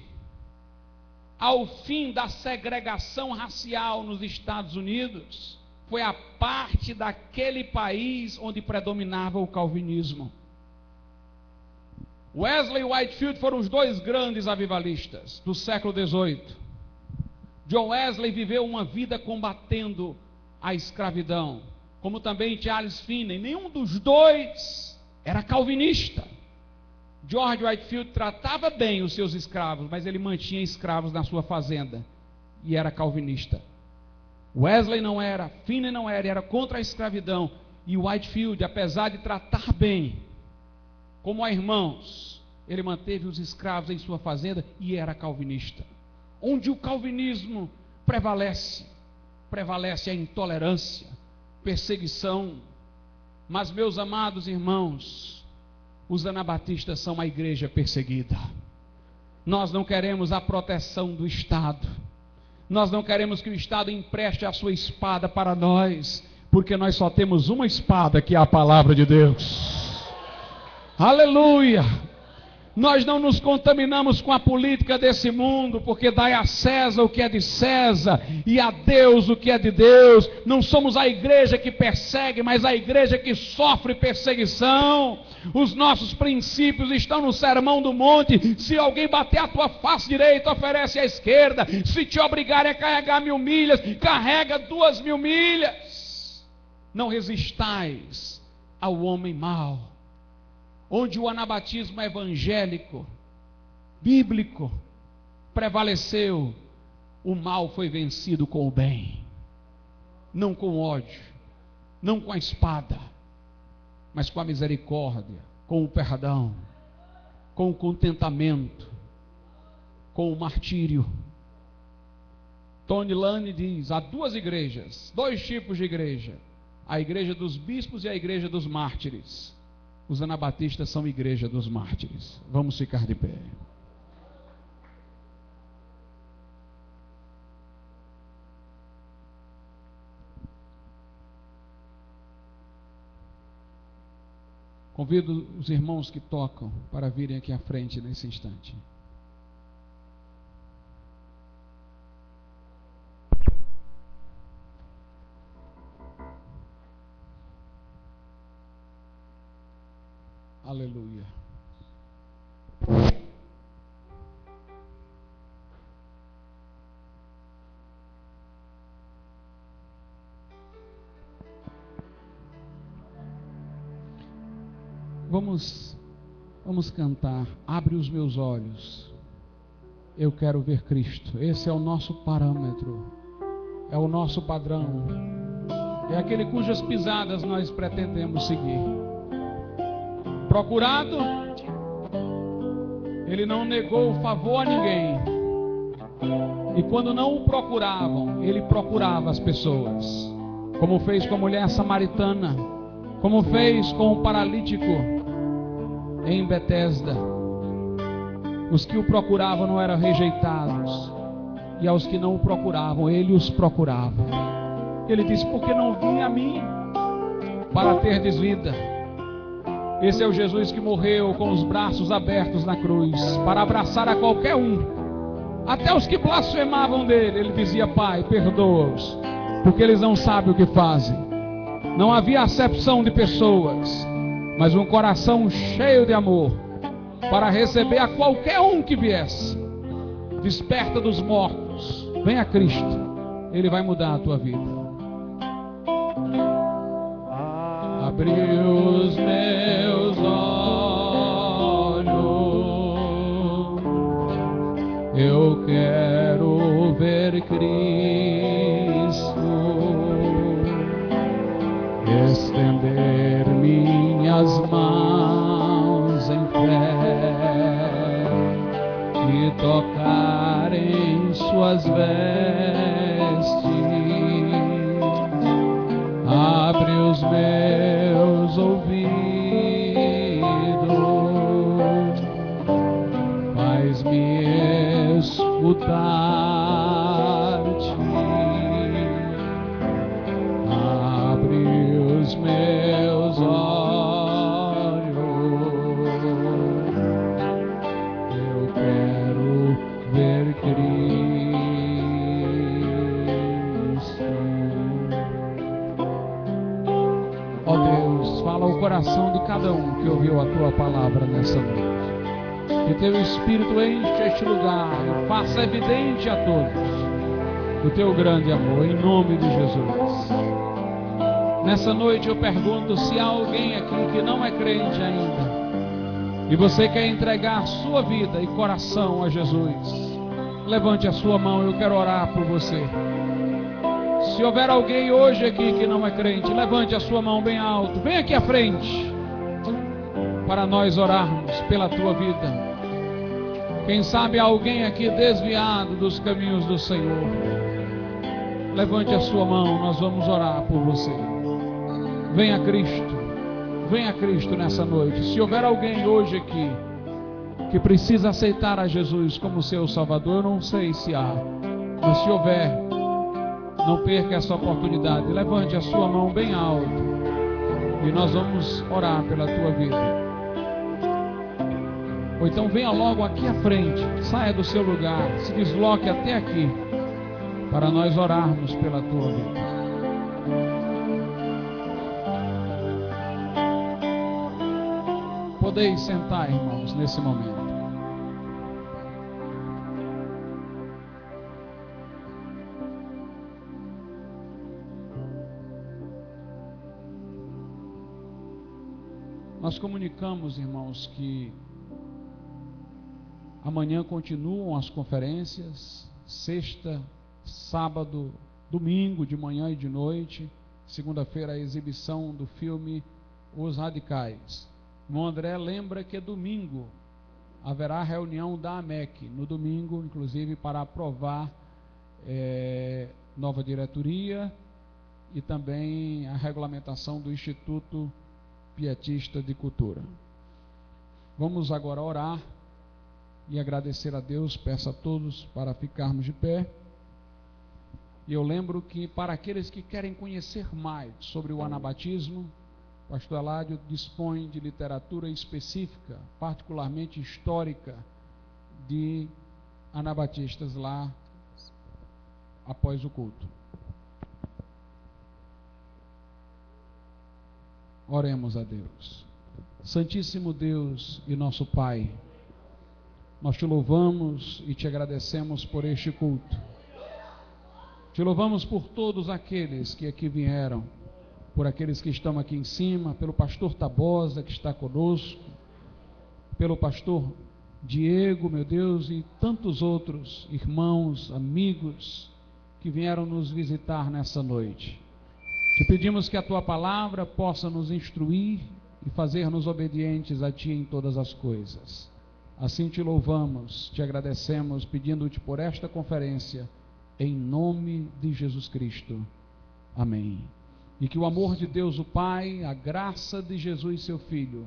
ao fim da segregação racial nos Estados Unidos foi a parte daquele país onde predominava o calvinismo. Wesley e Whitefield foram os dois grandes avivalistas do século XVIII. John Wesley viveu uma vida combatendo a escravidão, como também Charles Finney. Nenhum dos dois era calvinista. George Whitefield tratava bem os seus escravos, mas ele mantinha escravos na sua fazenda e era calvinista. Wesley não era, Finney não era, era contra a escravidão. E Whitefield, apesar de tratar bem como a irmãos, ele manteve os escravos em sua fazenda e era calvinista. Onde o calvinismo prevalece, prevalece a intolerância, perseguição. Mas, meus amados irmãos, os anabatistas são a igreja perseguida. Nós não queremos a proteção do Estado. Nós não queremos que o Estado empreste a sua espada para nós, porque nós só temos uma espada, que é a palavra de Deus. Aleluia! Nós não nos contaminamos com a política desse mundo, porque dai a César o que é de César e a Deus o que é de Deus. Não somos a igreja que persegue, mas a igreja que sofre perseguição. Os nossos princípios estão no sermão do monte. Se alguém bater a tua face direita, oferece a esquerda. Se te obrigarem a carregar mil milhas, carrega duas mil milhas. Não resistais ao homem mau onde o anabatismo evangélico, bíblico, prevaleceu, o mal foi vencido com o bem, não com ódio, não com a espada, mas com a misericórdia, com o perdão, com o contentamento, com o martírio. Tony Lane diz: há duas igrejas, dois tipos de igreja: a igreja dos bispos e a igreja dos mártires. Os anabatistas são igreja dos mártires. Vamos ficar de pé. Convido os irmãos que tocam para virem aqui à frente nesse instante. Aleluia. Vamos vamos cantar. Abre os meus olhos. Eu quero ver Cristo. Esse é o nosso parâmetro. É o nosso padrão. É aquele cujas pisadas nós pretendemos seguir procurado, ele não negou o favor a ninguém. E quando não o procuravam, ele procurava as pessoas, como fez com a mulher samaritana, como fez com o paralítico em Betesda. Os que o procuravam não eram rejeitados, e aos que não o procuravam, ele os procurava. Ele disse: Por que não vim a mim para ter desvida? Esse é o Jesus que morreu com os braços abertos na cruz para abraçar a qualquer um, até os que blasfemavam dele. Ele dizia: Pai, perdoa-os, porque eles não sabem o que fazem. Não havia acepção de pessoas, mas um coração cheio de amor para receber a qualquer um que viesse. Desperta dos mortos, vem a Cristo, Ele vai mudar a tua vida. Abriu os meus quero ver Cristo grande amor, em nome de Jesus. Nessa noite eu pergunto se há alguém aqui que não é crente ainda e você quer entregar sua vida e coração a Jesus. Levante a sua mão, eu quero orar por você. Se houver alguém hoje aqui que não é crente, levante a sua mão bem alto. Vem aqui à frente para nós orarmos pela tua vida. Quem sabe alguém aqui desviado dos caminhos do Senhor. Levante a sua mão, nós vamos orar por você. Venha Cristo, venha Cristo nessa noite. Se houver alguém hoje aqui que precisa aceitar a Jesus como seu Salvador, eu não sei se há, mas se houver, não perca essa oportunidade. Levante a sua mão bem alto e nós vamos orar pela tua vida. Ou então venha logo aqui à frente, saia do seu lugar, se desloque até aqui, para nós orarmos pela tua vida. Podeis sentar, irmãos, nesse momento. Nós comunicamos, irmãos, que Amanhã continuam as conferências, sexta, sábado, domingo, de manhã e de noite. Segunda-feira, a exibição do filme Os Radicais. O André lembra que domingo haverá reunião da AMEC, no domingo, inclusive para aprovar é, nova diretoria e também a regulamentação do Instituto Pietista de Cultura. Vamos agora orar e agradecer a Deus. Peço a todos para ficarmos de pé. E eu lembro que para aqueles que querem conhecer mais sobre o anabatismo, pastor Eládio dispõe de literatura específica, particularmente histórica, de anabatistas lá após o culto. Oremos a Deus. Santíssimo Deus e nosso Pai, nós te louvamos e te agradecemos por este culto. Te louvamos por todos aqueles que aqui vieram, por aqueles que estão aqui em cima, pelo pastor Tabosa que está conosco, pelo pastor Diego, meu Deus, e tantos outros irmãos, amigos que vieram nos visitar nessa noite. Te pedimos que a tua palavra possa nos instruir e fazer-nos obedientes a ti em todas as coisas. Assim te louvamos, te agradecemos, pedindo-te por esta conferência, em nome de Jesus Cristo. Amém. E que o amor de Deus, o Pai, a graça de Jesus, seu Filho,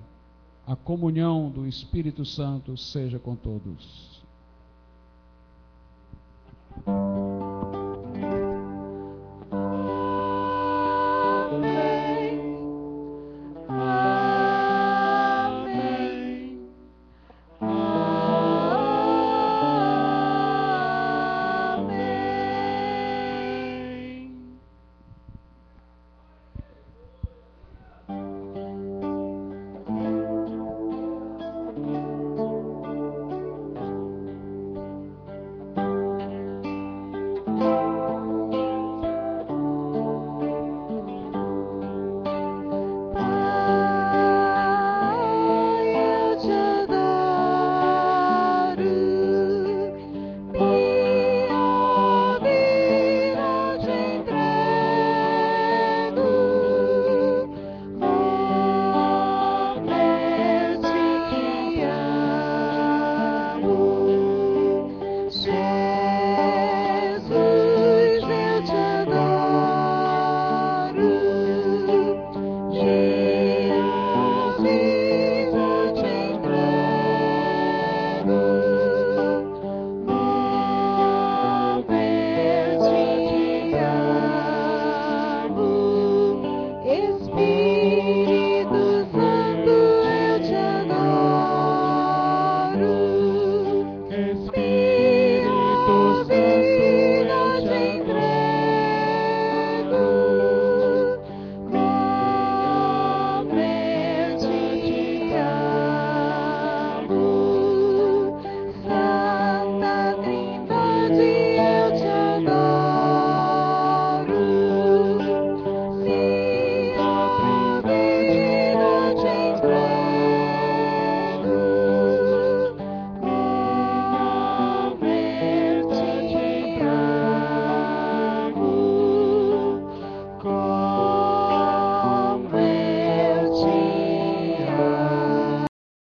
a comunhão do Espírito Santo seja com todos.